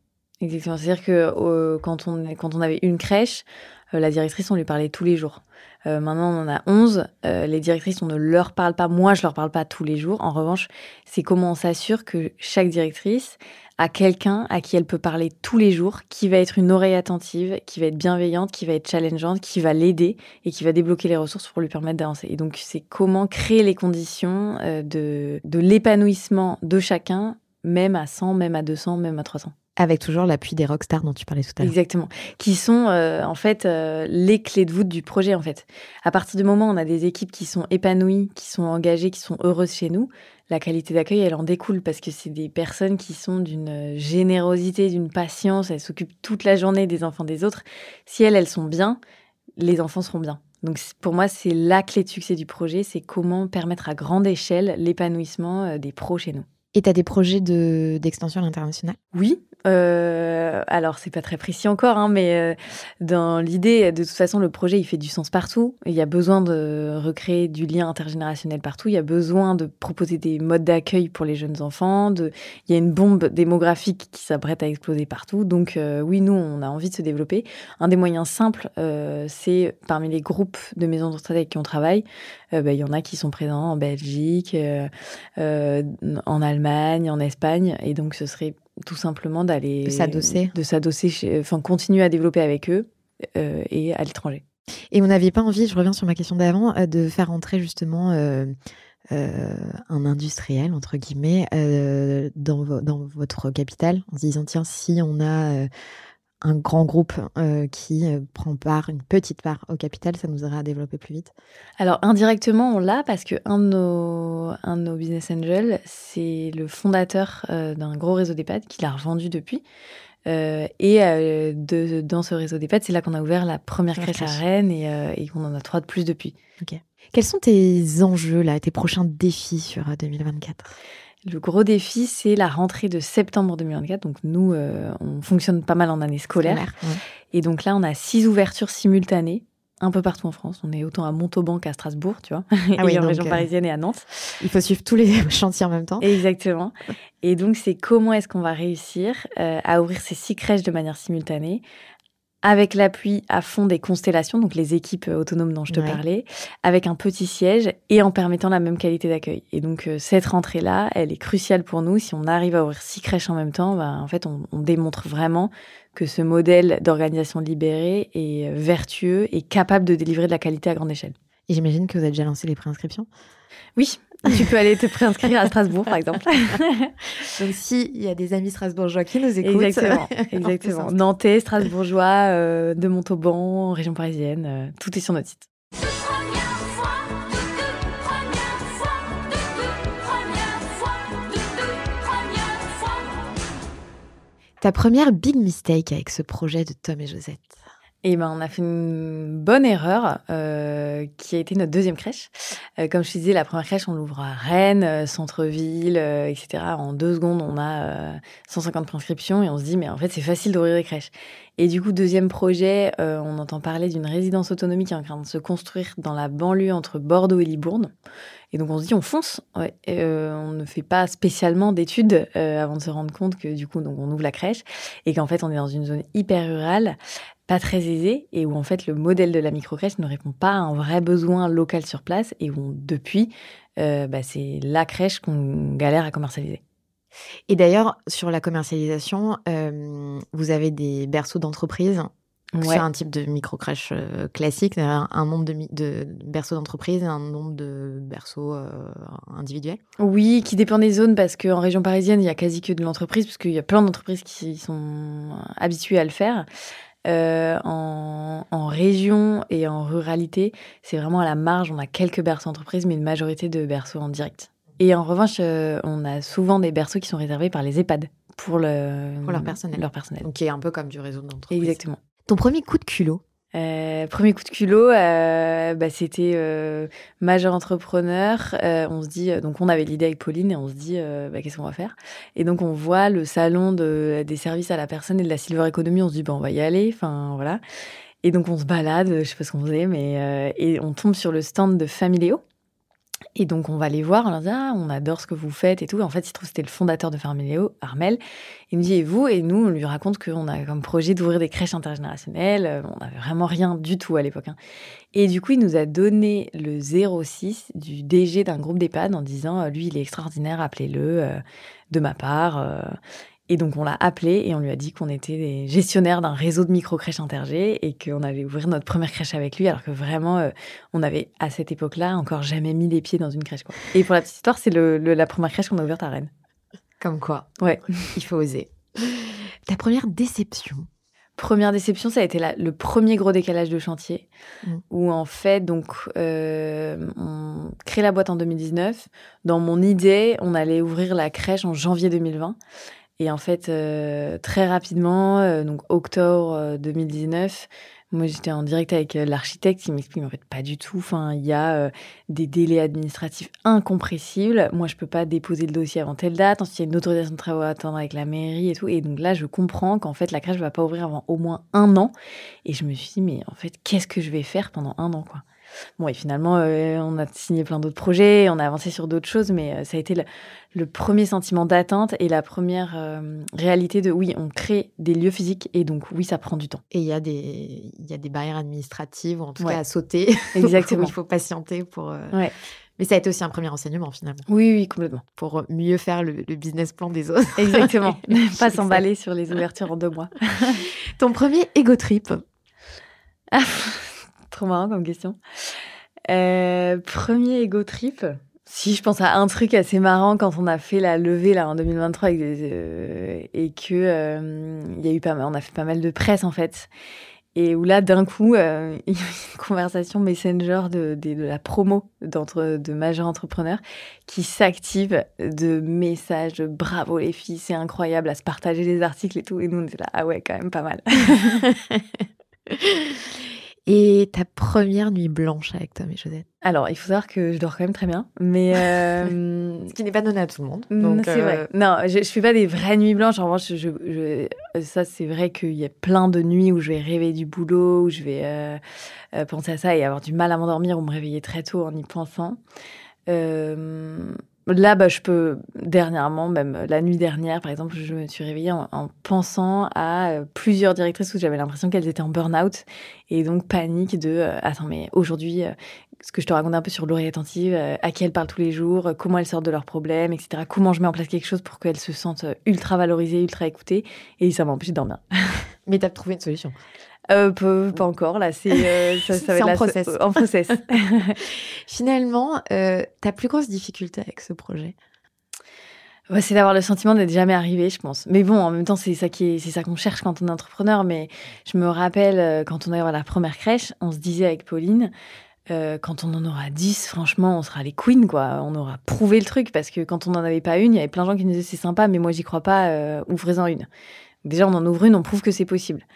exactement. C'est-à-dire que quand on quand on avait une crèche, la directrice on lui parlait tous les jours. maintenant, on en a 11. les directrices, on ne leur parle pas. Moi, je leur parle pas tous les jours. En revanche, c'est comment on s'assure que chaque directrice à quelqu'un à qui elle peut parler tous les jours, qui va être une oreille attentive, qui va être bienveillante, qui va être challengeante, qui va l'aider et qui va débloquer les ressources pour lui permettre d'avancer. Et donc, c'est comment créer les conditions euh, de, de l'épanouissement de chacun, même à 100, même à 200, même à 300. Avec toujours l'appui des rockstars dont tu parlais tout à l'heure. Exactement. Qui sont euh, en fait euh, les clés de voûte du projet en fait. À partir du moment où on a des équipes qui sont épanouies, qui sont engagées, qui sont heureuses chez nous, la qualité d'accueil, elle en découle parce que c'est des personnes qui sont d'une générosité, d'une patience, elles s'occupent toute la journée des enfants des autres. Si elles, elles sont bien, les enfants seront bien. Donc pour moi, c'est la clé de succès du projet, c'est comment permettre à grande échelle l'épanouissement euh, des pros chez nous. Et tu as des projets d'extension à l'international? Oui, euh, alors, c'est pas très précis encore, hein, mais euh, dans l'idée, de toute façon, le projet, il fait du sens partout. Il y a besoin de recréer du lien intergénérationnel partout. Il y a besoin de proposer des modes d'accueil pour les jeunes enfants. Il y a une bombe démographique qui s'apprête à exploser partout. Donc, euh, oui, nous, on a envie de se développer. Un des moyens simples, euh, c'est parmi les groupes de maisons de avec qui on travaille, euh, bah, il y en a qui sont présents en Belgique, en Allemagne, en Espagne. Et donc, ce serait tout simplement d'aller s'adosser, de s'adosser, enfin continuer à développer avec eux euh, et à l'étranger. Et on n'avait pas envie, je reviens sur ma question d'avant, euh, de faire entrer justement euh, euh, un industriel entre guillemets dans, dans votre capitale en se disant tiens si on a un grand groupe euh, qui euh, prend part, une petite part au capital, ça nous aura à développer plus vite Alors indirectement, on l'a parce que un de nos, un de nos business angels, c'est le fondateur euh, d'un gros réseau d'EHPAD qu'il a revendu depuis. Euh, et de, dans ce réseau d'EHPAD, c'est là qu'on a ouvert la première La crèche à. Rennes et, et qu'on en a trois de plus depuis. Quels sont tes enjeux là, tes prochains défis sur euh, 2024 Le gros défi, c'est la rentrée de septembre 2024. Donc nous, euh, on fonctionne pas mal en année scolaire. Ouais. Et donc là, on a six ouvertures simultanées un peu partout en France. On est autant à Montauban qu'à Strasbourg, tu vois, Ah oui, et en région euh, parisienne et à Nantes. Il faut suivre tous les chantiers en même temps. Exactement. Et donc, c'est comment est-ce qu'on va réussir euh, à ouvrir ces six crèches de manière simultanée avec l'appui à fond des constellations, donc les équipes euh, autonomes dont je te Ouais. parlais, avec un petit siège et en permettant la même qualité d'accueil. Et donc, euh, cette rentrée-là, elle est cruciale pour nous. Si on arrive à ouvrir six crèches en même temps, bah, en fait, on, on démontre vraiment que ce modèle d'organisation libérée est euh, vertueux et capable de délivrer de la qualité à grande échelle. Et j'imagine que vous avez déjà lancé les préinscriptions? Oui, tu peux aller te préinscrire à Strasbourg, par exemple. Donc s'il y a des amis strasbourgeois qui nous écoutent, Exactement, exactement. s'inscrire. Nantais, Strasbourgeois, euh, de Montauban, région parisienne, euh, tout est sur notre site. Ta première big mistake avec ce projet de Tom et Josette? Et ben, on a fait une bonne erreur euh, qui a été notre deuxième crèche. Euh, comme je te disais, la première crèche, on l'ouvre à Rennes, euh, centre-ville, euh, etc. En deux secondes, on a euh, 150 prescriptions et on se dit, mais en fait, c'est facile d'ouvrir des crèches. Et du coup, deuxième projet, euh, on entend parler d'une résidence autonomie qui est en train de se construire dans la banlieue entre Bordeaux et Libourne. Et donc, on se dit, on fonce. Euh, on ne fait pas spécialement d'études euh, avant de se rendre compte que du coup, donc, on ouvre la crèche et qu'en fait, on est dans une zone hyper rurale pas très aisée et où en fait le modèle de la microcrèche ne répond pas à un vrai besoin local sur place et où depuis euh, bah, c'est la crèche qu'on galère à commercialiser. Et d'ailleurs, sur la commercialisation, vous avez des berceaux d'entreprise. C'est un type de micro-crèche euh, classique, un, un nombre de, berceaux d'entreprise et un nombre de berceaux euh, individuels. Oui, qui dépend des zones parce qu'en région parisienne il y a quasi que de l'entreprise parce qu'il y a plein d'entreprises qui sont habituées à le faire. Euh, en, en région et en ruralité, c'est vraiment à la marge. On a quelques berceaux entreprises, mais une majorité de berceaux en direct. Et en revanche, euh, on a souvent des berceaux qui sont réservés par les EHPAD pour, le, Pour leur personnel. Leur personnel. Donc, qui est un peu comme du réseau d'entreprise. Exactement. Ton premier coup de culot Euh, premier coup de culot, euh, bah, c'était euh, majeur entrepreneur. On se dit, donc on avait l'idée avec Pauline et on se dit, bah, qu'est-ce qu'on va faire? Et donc on voit le salon de, des services à la personne et de la silver economy. On se dit, bah, on va y aller. Enfin voilà. Et donc on se balade, je sais pas ce qu'on faisait, mais et on tombe sur le stand de Familéo. Et donc, on va les voir, on leur dit, ah, on adore ce que vous faites et tout. En fait, il se trouve c'était le fondateur de Familéo, Armel. Il me dit, et vous? Et nous, on lui raconte qu'on a comme projet d'ouvrir des crèches intergénérationnelles. Euh, On n'avait vraiment rien du tout à l'époque. hein. Et du coup, il nous a donné le 06 du DG d'un groupe d'EHPAD en disant, euh, lui, il est extraordinaire, appelez-le euh, de ma part. Et donc, on l'a appelé et on lui a dit qu'on était des gestionnaires d'un réseau de micro-crèches intergé et qu'on allait ouvrir notre première crèche avec lui, alors que vraiment, euh, on avait, à cette époque-là, encore jamais mis les pieds dans une crèche. Quoi. Et pour la petite histoire, c'est le- le- la première crèche qu'on a ouverte à Rennes. Comme quoi Ouais. Il faut oser. Ta première déception? Première déception, ça a été la- le premier gros décalage de chantier, Mm. où en fait, donc, euh, on crée la boîte en 2019. Dans mon idée, on allait ouvrir la crèche en janvier 2020. Et en fait, euh, très rapidement, euh, donc octobre euh, 2019, moi j'étais en direct avec euh, l'architecte, il m'explique en fait pas du tout. Enfin, il y a euh, des délais administratifs incompressibles. Moi, je peux pas déposer le dossier avant telle date. Ensuite, il y a une autorisation de travaux à attendre avec la mairie et tout. Et donc là, je comprends qu'en fait, la crèche va pas ouvrir avant au moins un an. Et je me suis dit, mais en fait, qu'est-ce que je vais faire pendant un an, quoi? Bon, et finalement, euh, on a signé plein d'autres projets, on a avancé sur d'autres choses, mais euh, ça a été le, le premier sentiment d'atteinte et la première euh, réalité de oui, on crée des lieux physiques et donc oui, ça prend du temps. Et il y, a des- y a des barrières administratives, ou en tout Ouais. cas à sauter. Exactement. il faut patienter pour. euh, Ouais. Mais ça a été aussi un premier enseignement finalement, Oui, oui, complètement. pour mieux faire le, le business plan des autres. Exactement. Pas s'emballer sur les ouvertures en deux mois. Ton premier ego trip? Trop marrant comme question. Euh, premier ego trip. Si je pense à un truc assez marrant quand on a fait la levée là en 2023 avec des, euh, et que euh, y a eu pas mal, on a fait pas mal de presse en fait. Et où là, d'un coup, euh, il y a une conversation Messenger de, de, de la promo d'entre, de majeurs entrepreneurs qui s'active de messages de bravo les filles, c'est incroyable à se partager les articles et tout. Et nous, on était là, ah ouais, quand même pas mal. Et ta première nuit blanche avec Tom et Josette. Alors, il faut savoir que je dors quand même très bien, mais euh, Ce qui n'est pas donné à tout le monde. Mm, c'est euh, vrai. Non, je, je fais pas des vraies nuits blanches. En revanche, je, je- ça, c'est vrai qu'il y a plein de nuits où je vais rêver du boulot, où je vais euh, euh, penser à ça et avoir du mal à m'endormir ou me réveiller très tôt en y pensant. Euh, là, bah, je peux, dernièrement, même la nuit dernière, par exemple, je me suis réveillée en, en pensant à euh, plusieurs directrices où j'avais l'impression qu'elles étaient en burn-out et donc panique de euh, attends, mais aujourd'hui, euh, ce que je te raconte un peu sur l'oreille attentive, euh, à qui elles parlent tous les jours, euh, comment elles sortent de leurs problèmes, etc. Comment je mets en place quelque chose pour qu'elles se sentent euh, ultra valorisées, ultra écoutées. Et ça m'empêche de dormir. Mais t'as trouvé une solution. Euh, pas encore, là. C'est euh, ça, ça en process. En process. Finalement, euh, ta plus grosse difficulté avec ce projet? Ouais, c'est d'avoir le sentiment d'être jamais arrivé, je pense. Mais bon, en même temps, c'est ça qui est, c'est ça qu'on cherche quand on est entrepreneur. Mais je me rappelle euh, quand on a eu la première crèche, on se disait avec Pauline, euh, quand on en aura 10, franchement, on sera les queens, quoi. On aura prouvé le truc parce que quand on n'en avait pas une, il y avait plein de gens qui nous disaient c'est sympa, mais moi j'y crois pas, euh, ouvrez-en une. Déjà, on en ouvre une, on prouve que c'est possible.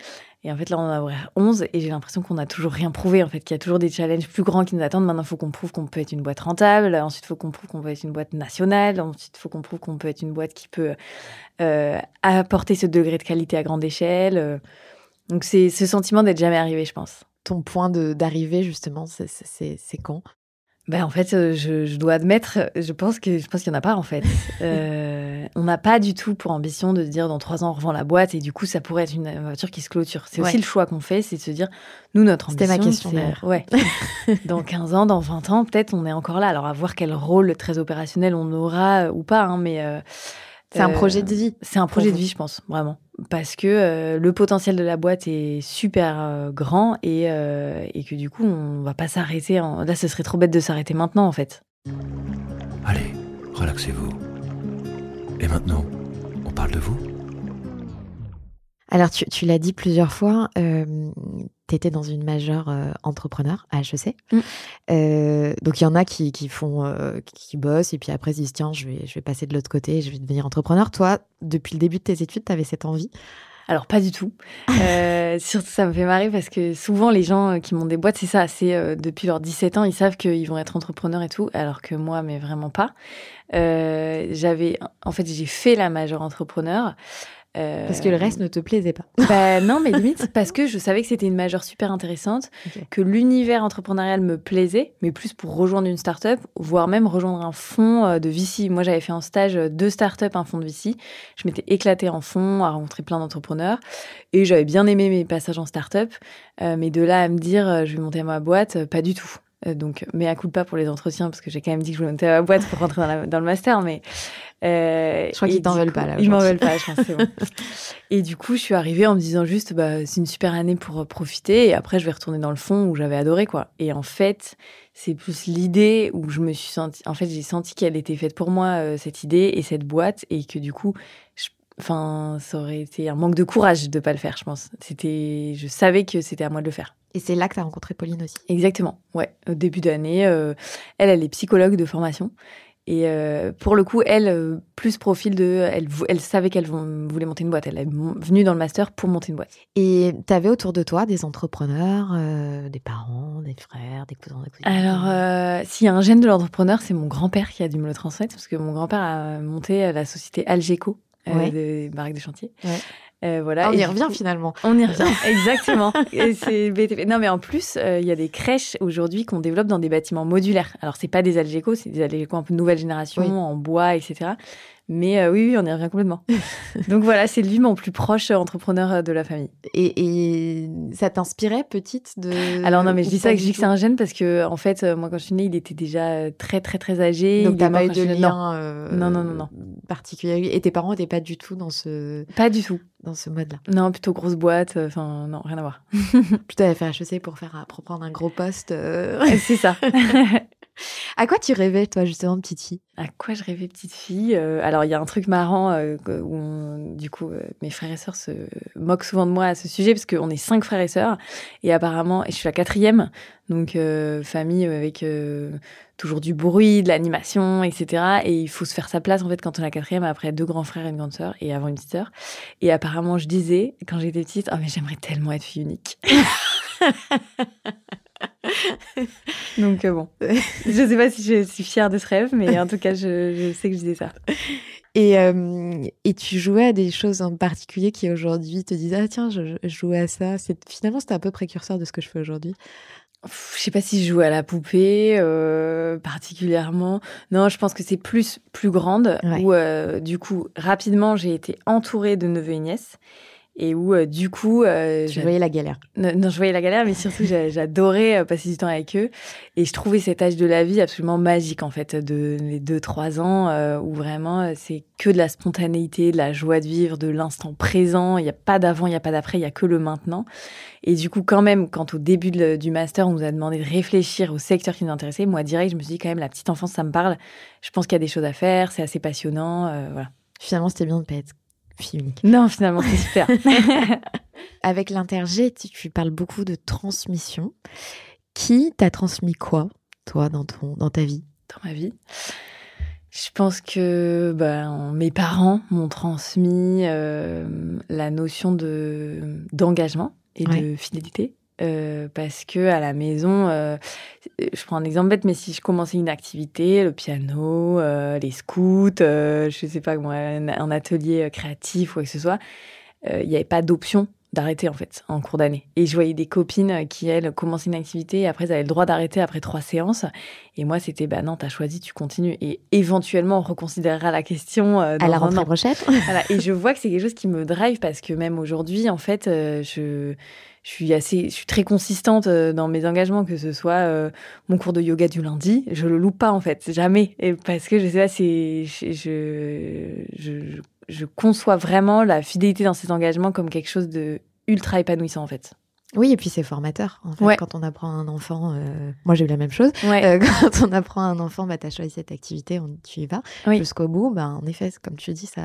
Et en fait, là, on en a ouvert 11 et j'ai l'impression qu'on n'a toujours rien prouvé, en fait, qu'il y a toujours des challenges plus grands qui nous attendent. Maintenant, il faut qu'on prouve qu'on peut être une boîte rentable. Ensuite, il faut qu'on prouve qu'on peut être une boîte nationale. Ensuite, il faut qu'on prouve qu'on peut être une boîte qui peut euh, apporter ce degré de qualité à grande échelle. Euh, Donc, c'est ce sentiment d'être jamais arrivé, je pense. Ton point d'arrivée, justement, c'est quand? Ben, en fait, euh, je, je dois admettre, je pense que je pense qu'il n'y en a pas en fait. Euh, on n'a pas du tout pour ambition de dire dans trois ans on revend la boîte et du coup ça pourrait être une voiture qui se clôture. C'est Ouais. aussi le choix qu'on fait, c'est de se dire nous notre C'était ambition. ma question d'ailleurs. Ouais. dans 15 ans, dans 20 ans, peut-être on est encore là. Alors à voir quel rôle très opérationnel on aura euh, ou pas, hein, mais euh, C'est un euh, projet de vie. c'est un projet de vie, je pense, vraiment. Parce que euh, le potentiel de la boîte est super euh, grand et, euh, et que du coup, on va pas s'arrêter. en- Là, ce serait trop bête de s'arrêter maintenant, en fait. Allez, relaxez-vous. Et maintenant, on parle de vous? Alors, tu, tu l'as dit plusieurs fois, tu étais dans une majeure euh, entrepreneur à HEC. Mm. Euh, donc, il y en a qui, qui font, euh, qui bossent et puis après, ils se disent tiens, je vais, je vais passer de l'autre côté, je vais devenir entrepreneur. Toi, depuis le début de tes études, tu avais cette envie? Alors, pas du tout. Euh, surtout, ça me fait marrer parce que souvent, les gens euh, qui montent des boîtes, c'est ça. C'est euh, depuis leurs 17 ans, ils savent qu'ils vont être entrepreneurs et tout, alors que moi, mais vraiment pas. Euh, j'avais, en fait, j'ai fait la majeure entrepreneur. Euh, Parce que le reste ne te plaisait pas. Bah non, mais limite parce que je savais que c'était une majeure super intéressante, que l'univers entrepreneurial me plaisait, mais plus pour rejoindre une start-up, voire même rejoindre un fonds euh, de VC. Moi, j'avais fait en stage euh, deux start-up, un fonds de VC. Je m'étais éclatée en fonds, à rencontrer plein d'entrepreneurs, et j'avais bien aimé mes passages en start-up. Euh, mais de là à me dire, euh, je vais monter ma boîte, euh, pas du tout. Euh, donc, mais à coup de pas pour les entretiens, parce que j'ai quand même dit que je voulais monter ma boîte pour rentrer dans, la- dans le master, mais. Euh, Je crois qu'ils t'en veulent pas, là, Ils m'en veulent pas, je pense, bon. Et du coup, je suis arrivée en me disant juste, bah, c'est une super année pour euh, profiter. Et après, je vais retourner dans le fond où j'avais adoré, quoi. Et en fait, c'est plus l'idée où je me suis sentie. En fait, j'ai senti qu'elle était faite pour moi, euh, cette idée et cette boîte. Et que du coup, je- enfin, ça aurait été un manque de courage de pas le faire, je pense. C'était, je savais que c'était à moi de le faire. Et c'est là que tu as rencontré Pauline aussi. Exactement, ouais. Au début d'année, euh, elle, elle est psychologue de formation. Et euh, pour le coup, elle, euh, plus profil de. Elle, elle savait qu'elle vou- voulait monter une boîte. Elle est venue dans le master pour monter une boîte. Et tu avais autour de toi des entrepreneurs, euh, des parents, des frères, des cousins, des cousines? Alors, euh, s'il y a un gène de l'entrepreneur, c'est mon grand-père qui a dû me le transmettre, parce que mon grand-père a monté euh, la société Algeco, euh, Ouais. des baraques de chantier. Ouais. Euh, voilà. Ah, on y revient finalement. On y revient, exactement. Et c'est BTP. Non, mais en plus, euh, il y a des crèches aujourd'hui qu'on développe dans des bâtiments modulaires. Alors, c'est pas des Algeco, c'est des Algeco un peu nouvelle génération, Oui. en bois, etc. Mais euh, oui, oui, on y revient complètement. Donc voilà, c'est lui mon plus proche euh, entrepreneur euh, de la famille. Et, et ça t'inspirait petite de. Alors non, mais je dis ça, je dis que c'est un gène parce que en fait, moi quand je suis née, il était déjà très très très âgé. Donc t'as pas eu de née. Non, lien euh, Non, non, non, non. particulier. Et tes parents n'étaient pas du tout dans ce, pas du tout. dans ce mode-là. Non, plutôt grosse boîte. Enfin, non, rien à voir. Plutôt à faire HEC pour, faire, pour prendre un gros poste. c'est ça. À quoi tu rêvais, toi, justement, petite fille? À quoi je rêvais petite fille? Euh, Alors, il y a un truc marrant euh, où, on- du coup, euh, mes frères et sœurs se moquent souvent de moi à ce sujet parce qu'on est cinq frères et sœurs et apparemment, et je suis la quatrième, donc famille avec toujours du bruit, de l'animation, etc. Et il faut se faire sa place en fait quand on est la quatrième après deux grands frères et une grande sœur et avant une petite sœur. Et apparemment, je disais quand j'étais petite, ah mais j'aimerais tellement être fille unique. Donc euh, bon, je sais pas si je suis fière de ce rêve, mais en tout cas, je, je sais que je disais ça. et, euh, et tu jouais à des choses en particulier qui aujourd'hui te disaient Ah, tiens, je, je jouais à ça. C'est- Finalement, c'était un peu précurseur de ce que je fais aujourd'hui. Je sais pas si je joue à la poupée euh, particulièrement. Non, je pense que c'est plus plus grande Ouais. où euh, du coup rapidement j'ai été entourée de neveux et nièces et où euh, du coup euh, j'a- voyais la galère. non, non, je voyais la galère, mais surtout j'a- j'adorais euh, passer du temps avec eux et je trouvais cet âge de la vie absolument magique en fait de les deux trois ans euh, où vraiment c'est que de la spontanéité, de la joie de vivre, de l'instant présent. Il n'y a pas d'avant, il n'y a pas d'après, il y a que le maintenant. Et du coup, quand même, quand au début de- du master, on nous a demandé de réfléchir au secteur qui nous intéressait, moi, direct, je me suis dit quand même, la petite enfance, ça me parle. Je pense qu'il y a des choses à faire, c'est assez passionnant. voilà. Finalement, c'était bien de pas être Non, finalement, c'est super. Avec l'Intergé, tu, tu parles beaucoup de transmission. Qui t'a transmis quoi, toi, dans, ton, dans ta vie? Dans ma vie? Je pense que ben, mes parents m'ont transmis euh, la notion de d'engagement et Ouais. de fidélité. Euh, parce que à la maison, euh, je prends un exemple bête, mais si je commençais une activité, le piano, euh, les scouts, je sais pas moi, un, un atelier créatif ou quoi que ce soit, il n'y avait pas d'option d'arrêter en fait en cours d'année. Et je voyais des copines qui elles commençaient une activité et après elles avaient le droit d'arrêter après trois séances. Et moi c'était bah non t'as choisi tu continues et éventuellement on reconsidérera la question euh, dans À la rentrée prochaine Voilà. Et je vois que c'est quelque chose qui me drive parce que même aujourd'hui, en fait, euh, je, je suis assez, je suis très consistante euh, dans mes engagements, que ce soit euh, mon cours de yoga du lundi, je le loupe pas en fait, jamais. Et parce que je sais pas, c'est, je, je, je, je conçois vraiment la fidélité dans ces engagements comme quelque chose de ultra épanouissant en fait. Oui, et puis c'est formateur. En fait, Ouais. Quand on apprend à un enfant, euh, moi j'ai eu la même chose. Ouais. Euh, quand on apprend à un enfant, bah, tu as choisi cette activité, on, tu y vas Oui. jusqu'au bout. Bah, en effet, comme tu dis, ça,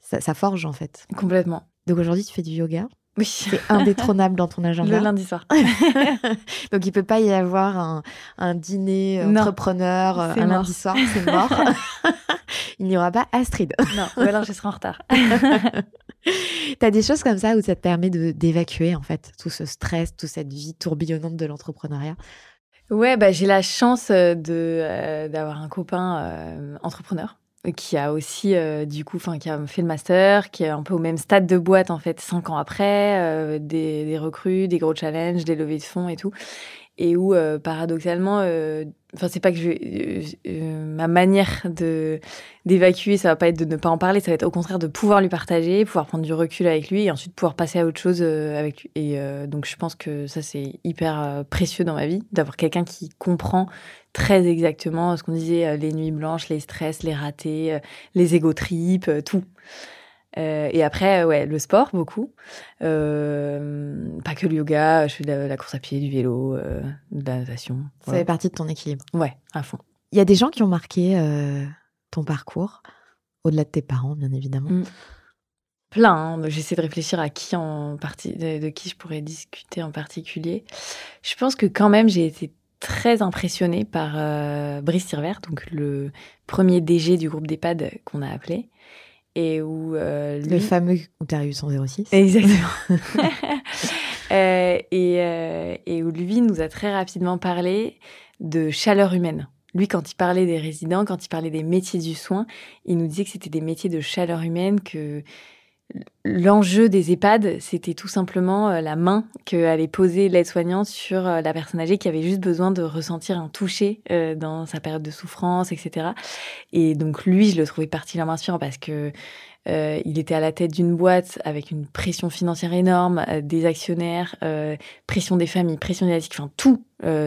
ça, ça forge en fait. Complètement. Donc aujourd'hui, tu fais du yoga. Oui. C'est indétrônable dans ton agenda. Le lundi soir. Donc il peut pas y avoir un, un dîner Non. entrepreneur euh, un mort. lundi soir, c'est mort. il n'y aura pas Astrid. non, ou alors je serai en retard. T'as des choses comme ça où ça te permet d'évacuer en fait tout ce stress, toute cette vie tourbillonnante de l'entrepreneuriat? Ouais, bah, j'ai la chance euh, de euh, d'avoir un copain euh, entrepreneur qui a aussi euh, du coup, enfin qui a fait le master, qui est un peu au même stade de boîte en fait cinq ans après, euh, des, des recrues, des gros challenges, des levées de fonds et tout, et où euh, paradoxalement, euh, enfin c'est pas que je euh, ma manière de d'évacuer, ça va pas être de ne pas en parler, ça va être au contraire de pouvoir lui partager, pouvoir prendre du recul avec lui et ensuite pouvoir passer à autre chose avec lui. Et donc je pense que ça c'est hyper précieux dans ma vie d'avoir quelqu'un qui comprend très exactement ce qu'on disait, les nuits blanches, les stress, les ratés, les égo trips, tout. Euh, et après, euh, ouais, le sport, beaucoup. Euh, pas que le yoga, je fais de la, la course à pied, du vélo, euh, de la natation. Ça fait partie de ton équilibre. Ouais, à fond. Il y a des gens qui ont marqué ton parcours, au-delà de tes parents, bien évidemment. Mm. Plein. hein. J'essaie de réfléchir à qui en partie, de, de qui je pourrais discuter en particulier. Je pense que quand même, j'ai été très impressionnés par Brice Tirvert, donc le premier DG du groupe d'EHPAD qu'on a appelé. Et où euh, lui... Le fameux où tu as eu son 06. Exactement. Euh, et, euh, et où lui nous a très rapidement parlé de chaleur humaine. Lui, quand il parlait des résidents, quand il parlait des métiers du soin, il nous disait que c'était des métiers de chaleur humaine, que l'enjeu des EHPAD, c'était tout simplement euh, la main que allait poser l'aide-soignante sur euh, la personne âgée qui avait juste besoin de ressentir un toucher euh, dans sa période de souffrance, etc. Et donc lui, je le trouvais particulièrement inspirant parce que euh, il était à la tête d'une boîte avec une pression financière énorme, des actionnaires, euh, pression des familles, pression des enfin tout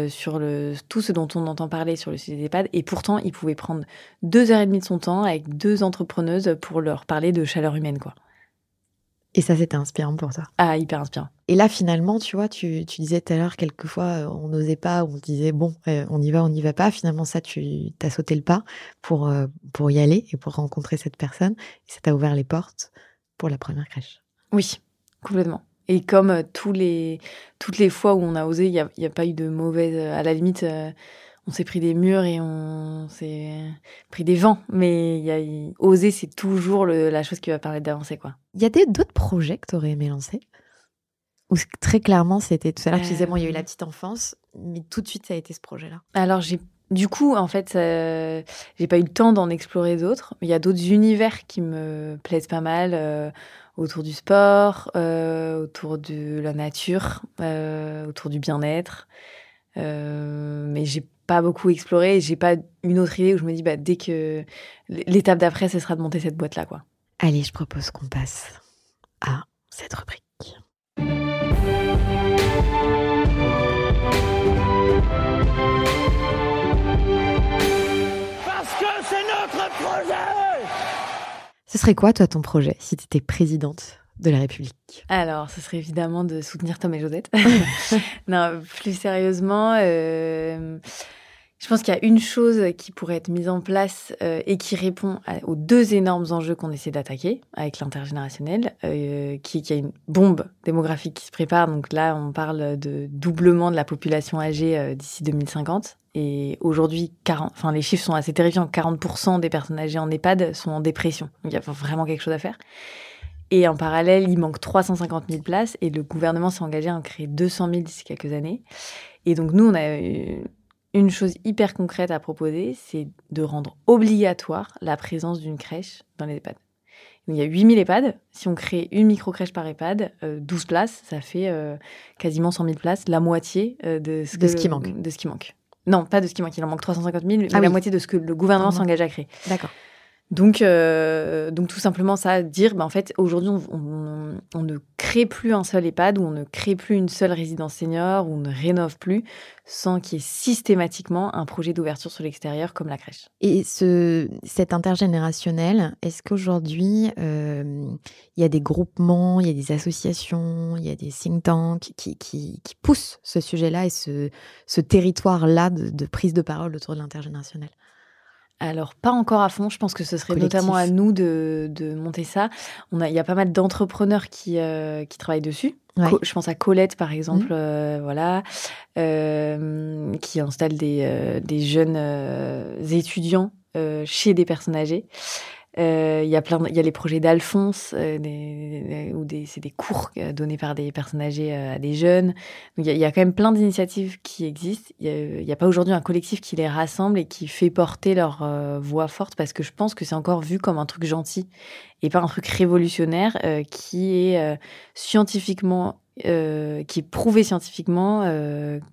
sur le tout ce dont on entend parler sur le sujet des EHPAD. Et pourtant, il pouvait prendre deux heures et demie de son temps avec deux entrepreneuses pour leur parler de chaleur humaine, quoi. Et ça, c'était inspirant pour toi. Ah, hyper inspirant. Et là, finalement, tu vois, tu, tu disais tout à l'heure, quelquefois, euh, on n'osait pas, on se disait, bon, euh, on y va, on n'y va pas. Finalement, ça, tu as sauté le pas pour, euh, pour y aller et pour rencontrer cette personne. Et ça t'a ouvert les portes pour la première crèche. Oui, complètement. Et comme euh, tous les, toutes les fois où on a osé, il n'y a, il y a pas eu de mauvaise. À la limite, on s'est pris des murs et on s'est pris des vents. Mais y a, il- oser, c'est toujours le- la chose qui va permettre d'avancer, quoi. Il y a des- d'autres projets que tu aurais aimé lancer? Ou très clairement, c'était tout à l'heure, tu disais, bon, il y a eu la petite enfance, mais tout de suite, ça a été ce projet-là. Alors, j'ai. Du coup, en fait, euh, j'ai pas eu le temps d'en explorer d'autres. Il y a d'autres univers qui me plaisent pas mal, euh, autour du sport, euh, autour de la nature, euh, autour du bien-être. Euh, mais j'ai pas beaucoup exploré. et J'ai pas une autre idée où je me dis, bah, dès que l'étape d'après, ce sera de monter cette boîte-là, quoi. Allez, je propose qu'on passe à cette rubrique. Parce que c'est notre projet Ce serait quoi, toi, ton projet, si tu étais présidente? De la République Alors, ce serait évidemment de soutenir Tom et Josette. non, plus sérieusement, euh, je pense qu'il y a une chose qui pourrait être mise en place euh, et qui répond à- aux deux énormes enjeux qu'on essaie d'attaquer avec l'intergénérationnel, euh, qui, qui a une bombe démographique qui se prépare. Donc là, on parle de doublement de la population âgée euh, d'ici 2050. Et aujourd'hui, 40 enfin, les chiffres sont assez terrifiants. 40% des personnes âgées en EHPAD sont en dépression. Donc il y a vraiment quelque chose à faire. Et en parallèle, il manque 350 000 places et le gouvernement s'est engagé à en créer 200 000 d'ici quelques années. Et donc nous, on a une chose hyper concrète à proposer, c'est de rendre obligatoire la présence d'une crèche dans les EHPAD. Il y a 8000 EHPAD. Si on crée une micro-crèche par EHPAD, euh, 12 places, ça fait euh, quasiment 100 000 places, la moitié euh, de ce, De que ce qui manque. De ce qui manque. Non, pas de ce qui manque, il en manque 350 000, mais Ah la oui. moitié de ce que le gouvernement s'engage à créer. D'accord. Donc, euh, donc tout simplement ça, dire, bah, en fait, aujourd'hui, on, ne crée plus un seul EHPAD ou on ne crée plus une seule résidence senior ou on ne rénove plus sans qu'il y ait systématiquement un projet d'ouverture sur l'extérieur comme la crèche. Et ce, cet intergénérationnel, est-ce qu'aujourd'hui, euh, il y a des groupements, il y a des associations, il y a des think tanks qui, poussent ce sujet-là et ce, ce territoire-là de, de prise de parole autour de l'intergénérationnel? Alors, pas encore à fond. Je pense que ce serait Collectif. notamment à nous de, de monter ça. On a, il y a pas mal d'entrepreneurs qui, euh, qui travaillent dessus. Ouais. Je pense à Colette, par exemple, Mhm. euh, voilà, euh, qui installe des, euh, des jeunes euh, étudiants euh, chez des personnes âgées. Euh, Il y a plein, il y a les projets d'Alphonse, euh, où des, c'est des cours euh, donnés par des personnes âgées euh, à des jeunes. Il y, a- quand même plein d'initiatives qui existent. Il n'y a, pas aujourd'hui un collectif qui les rassemble et qui fait porter leur voix forte parce que je pense que c'est encore vu comme un truc gentil et pas un truc révolutionnaire qui est scientifiquement qui est prouvé scientifiquement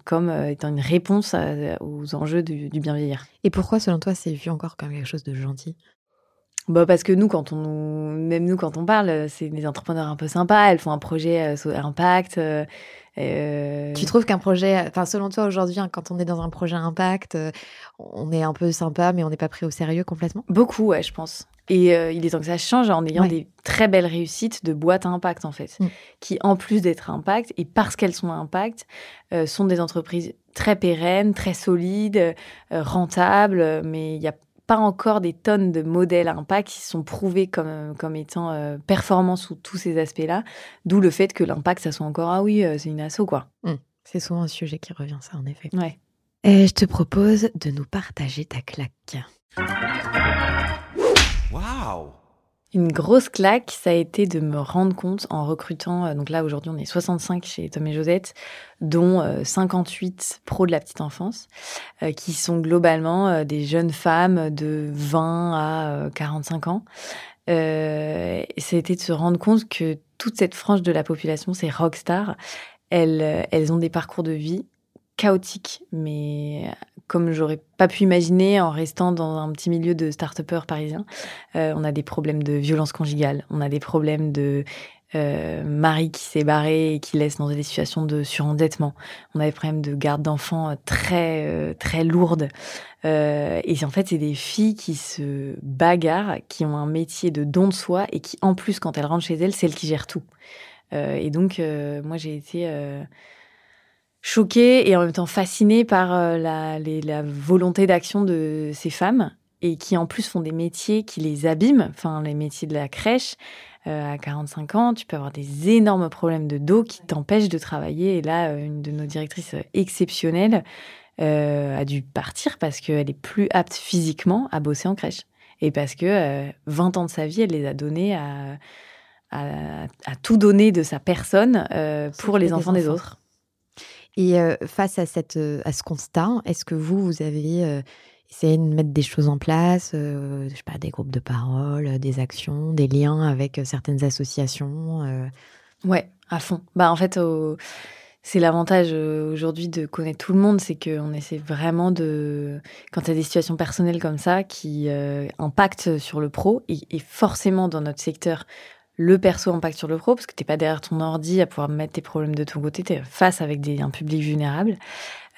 comme étant une réponse aux enjeux du, du bien vieillir. Et pourquoi, selon toi, c'est vu encore comme quelque chose de gentil? Bah parce que nous, quand on nous, même nous, quand on parle, euh, c'est des entrepreneurs un peu sympas. Elles font un projet euh, impact. euh, Tu trouves qu'un projet, enfin, selon toi, aujourd'hui, hein, quand on est dans un projet impact, euh, on est un peu sympa, mais on n'est pas pris au sérieux complètement? Beaucoup, ouais, je pense. Et euh, il est temps que ça change en ayant Ouais. des très belles réussites de boîtes à impact, en fait, Mm. qui, en plus d'être impact, et parce qu'elles sont à impact, euh, sont des entreprises très pérennes, très solides, euh, rentables, mais il n'y a pas encore des tonnes de modèles à impact qui sont prouvés comme, comme étant euh, performants sous tous ces aspects-là, d'où le fait que l'impact, ça soit encore, ah oui, euh, c'est une asso, quoi. C'est souvent un sujet qui revient, ça, en effet. Ouais. Et je te propose de nous partager ta claque. Waouh Une grosse claque, ça a été de me rendre compte en recrutant, euh, donc là aujourd'hui on est 65 chez Tom et Josette, dont euh, 58 pros de la petite enfance, euh, qui sont globalement euh, des jeunes femmes de 20 à euh, 45 ans. Euh, C'était de se rendre compte que toute cette frange de la population, ces rockstars, elles, euh, elles ont des parcours de vie chaotiques, mais comme j'aurais pas pu imaginer en restant dans un petit milieu de start-upers parisiens. Euh, on a des problèmes de violence conjugale, on a des problèmes de euh, mari qui s'est barré et qui laisse dans des situations de surendettement. On a des problèmes de garde d'enfants euh, très très lourdes. Et en fait, c'est des filles qui se bagarrent, qui ont un métier de don de soi et qui, en plus, quand elles rentrent chez elles, c'est elles qui gèrent tout. Et donc, moi, j'ai été choquée et en même temps fascinée par euh, la, les- la volonté d'action de ces femmes et qui en plus font des métiers qui les abîment, enfin les métiers de la crèche. Euh, à 45 ans, tu peux avoir des énormes problèmes de dos qui t'empêchent de travailler. Et là, euh, une de nos directrices euh, exceptionnelles euh, a dû partir parce qu'elle est plus apte physiquement à bosser en crèche. Et parce que euh, 20 ans de sa vie, elle les a donnés à, à, à tout donner de sa personne euh, pour les des enfants des autres. Et euh, face à, cette, euh, à ce constat, est-ce que vous, vous avez euh, essayé de mettre des choses en place, je sais pas, des groupes de parole, des actions, des liens avec certaines associations Ouais, à fond. Bah en fait, c'est l'avantage aujourd'hui de connaître tout le monde, c'est qu'on essaie vraiment de, quand il y a des situations personnelles comme ça qui impactent sur le pro, et forcément dans notre secteur, le perso impacte sur le pro, parce que t'es pas derrière ton ordi à pouvoir mettre tes problèmes de ton côté, t'es face avec des, un public vulnérable.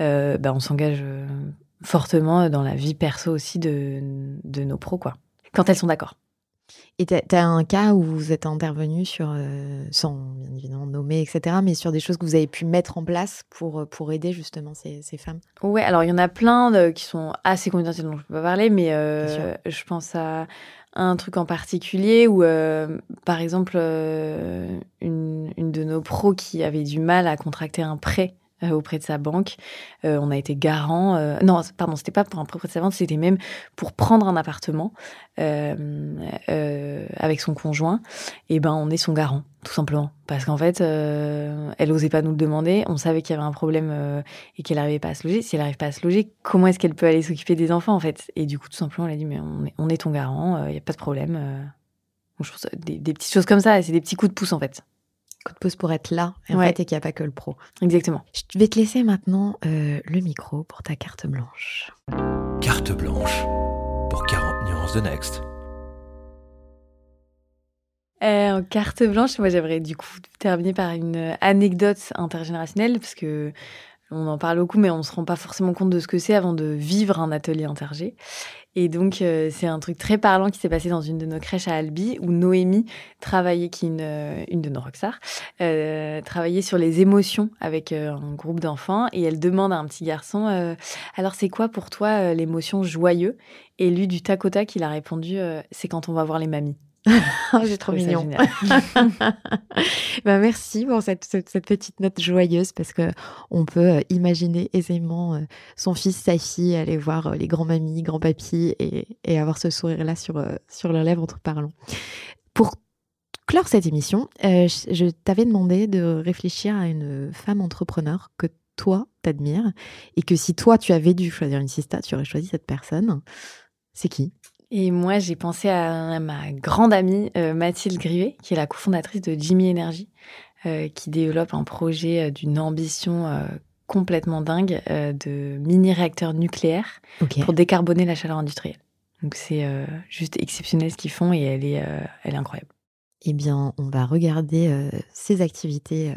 Euh, bah, on s'engage euh, fortement dans la vie perso aussi de, de nos pros, quoi. Quand elles sont d'accord. Et tu as un cas où vous êtes intervenu sur, euh, sans bien évidemment nommer, etc., mais sur des choses que vous avez pu mettre en place pour, euh, pour aider justement ces, ces femmes? Ouais, alors il y en a plein de- qui sont assez confidentiels dont je peux pas parler, mais euh, je pense à un truc en particulier où, euh, par exemple, euh, une, une de nos pros qui avait du mal à contracter un prêt auprès de sa banque, euh, on a été garant. euh, non, pardon, c'était pas pour un auprès de sa banque, c'était même pour prendre un appartement euh, euh, avec son conjoint. Et ben, on est son garant, tout simplement, parce qu'en fait, euh, elle osait pas nous le demander. On savait qu'il y avait un problème. euh, et qu'elle n'arrivait pas à se loger, si elle n'arrive pas à se loger, comment est-ce qu'elle peut aller s'occuper des enfants en fait? Et du coup, tout simplement, elle a dit mais on est, on ton garant, il n'y a pas de problème. euh. Donc, je pense des, des petites choses comme ça, c'est des petits coups de pouce en fait. Coup de pouce pour être là, en Ouais. fait, et qu'il n'y a pas que le pro. Exactement. Je vais te laisser maintenant euh, le micro pour ta carte blanche. Carte blanche pour 40 nuances de Next. Euh, en carte blanche, moi j'aimerais du coup terminer par une anecdote intergénérationnelle parce que on en parle beaucoup, mais on se rend pas forcément compte de ce que c'est avant de vivre un atelier intergé. Et donc euh, c'est un truc très parlant qui s'est passé dans une de nos crèches à Albi où Noémie travaillait, qui est une, euh, une de nos rockstars, euh, travaillait sur les émotions avec un groupe d'enfants et elle demande à un petit garçon alors c'est quoi pour toi l'émotion joyeux Et lui du tac au tac il a répondu c'est quand on va voir les mamies. J'ai trop mignon. Bah, merci pour cette, cette- cette petite note joyeuse parce que on peut euh, imaginer aisément euh, son fils, sa fille aller voir euh, les grands-mamies, grands-papis et, et avoir ce sourire-là sur, sur leurs lèvres en te parlant. Pour clore cette émission, euh, je, je t'avais demandé de réfléchir à une femme entrepreneur que toi t'admires et que si toi tu avais dû choisir une sista, tu aurais choisi cette personne. C'est qui? Et moi, j'ai pensé à, ma grande amie euh, Mathilde Grivet, qui est la cofondatrice de Jimmy Energy, euh, qui développe un projet euh, d'une ambition complètement dingue de mini-réacteurs nucléaires pour décarboner la chaleur industrielle. Donc c'est juste exceptionnel ce qu'ils font et elle est, elle est incroyable. Eh bien, on va regarder ces activités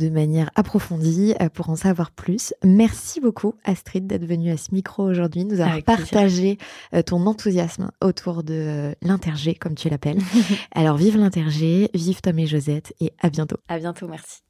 de manière approfondie euh, pour en savoir plus. Merci beaucoup, Astrid, d'être venue à ce micro aujourd'hui, nous avoir Avec partagé euh, ton enthousiasme autour de euh, l'Intergé, comme tu l'appelles. Alors, vive l'Intergé, vive Tom et Josette, et à bientôt. À bientôt, merci.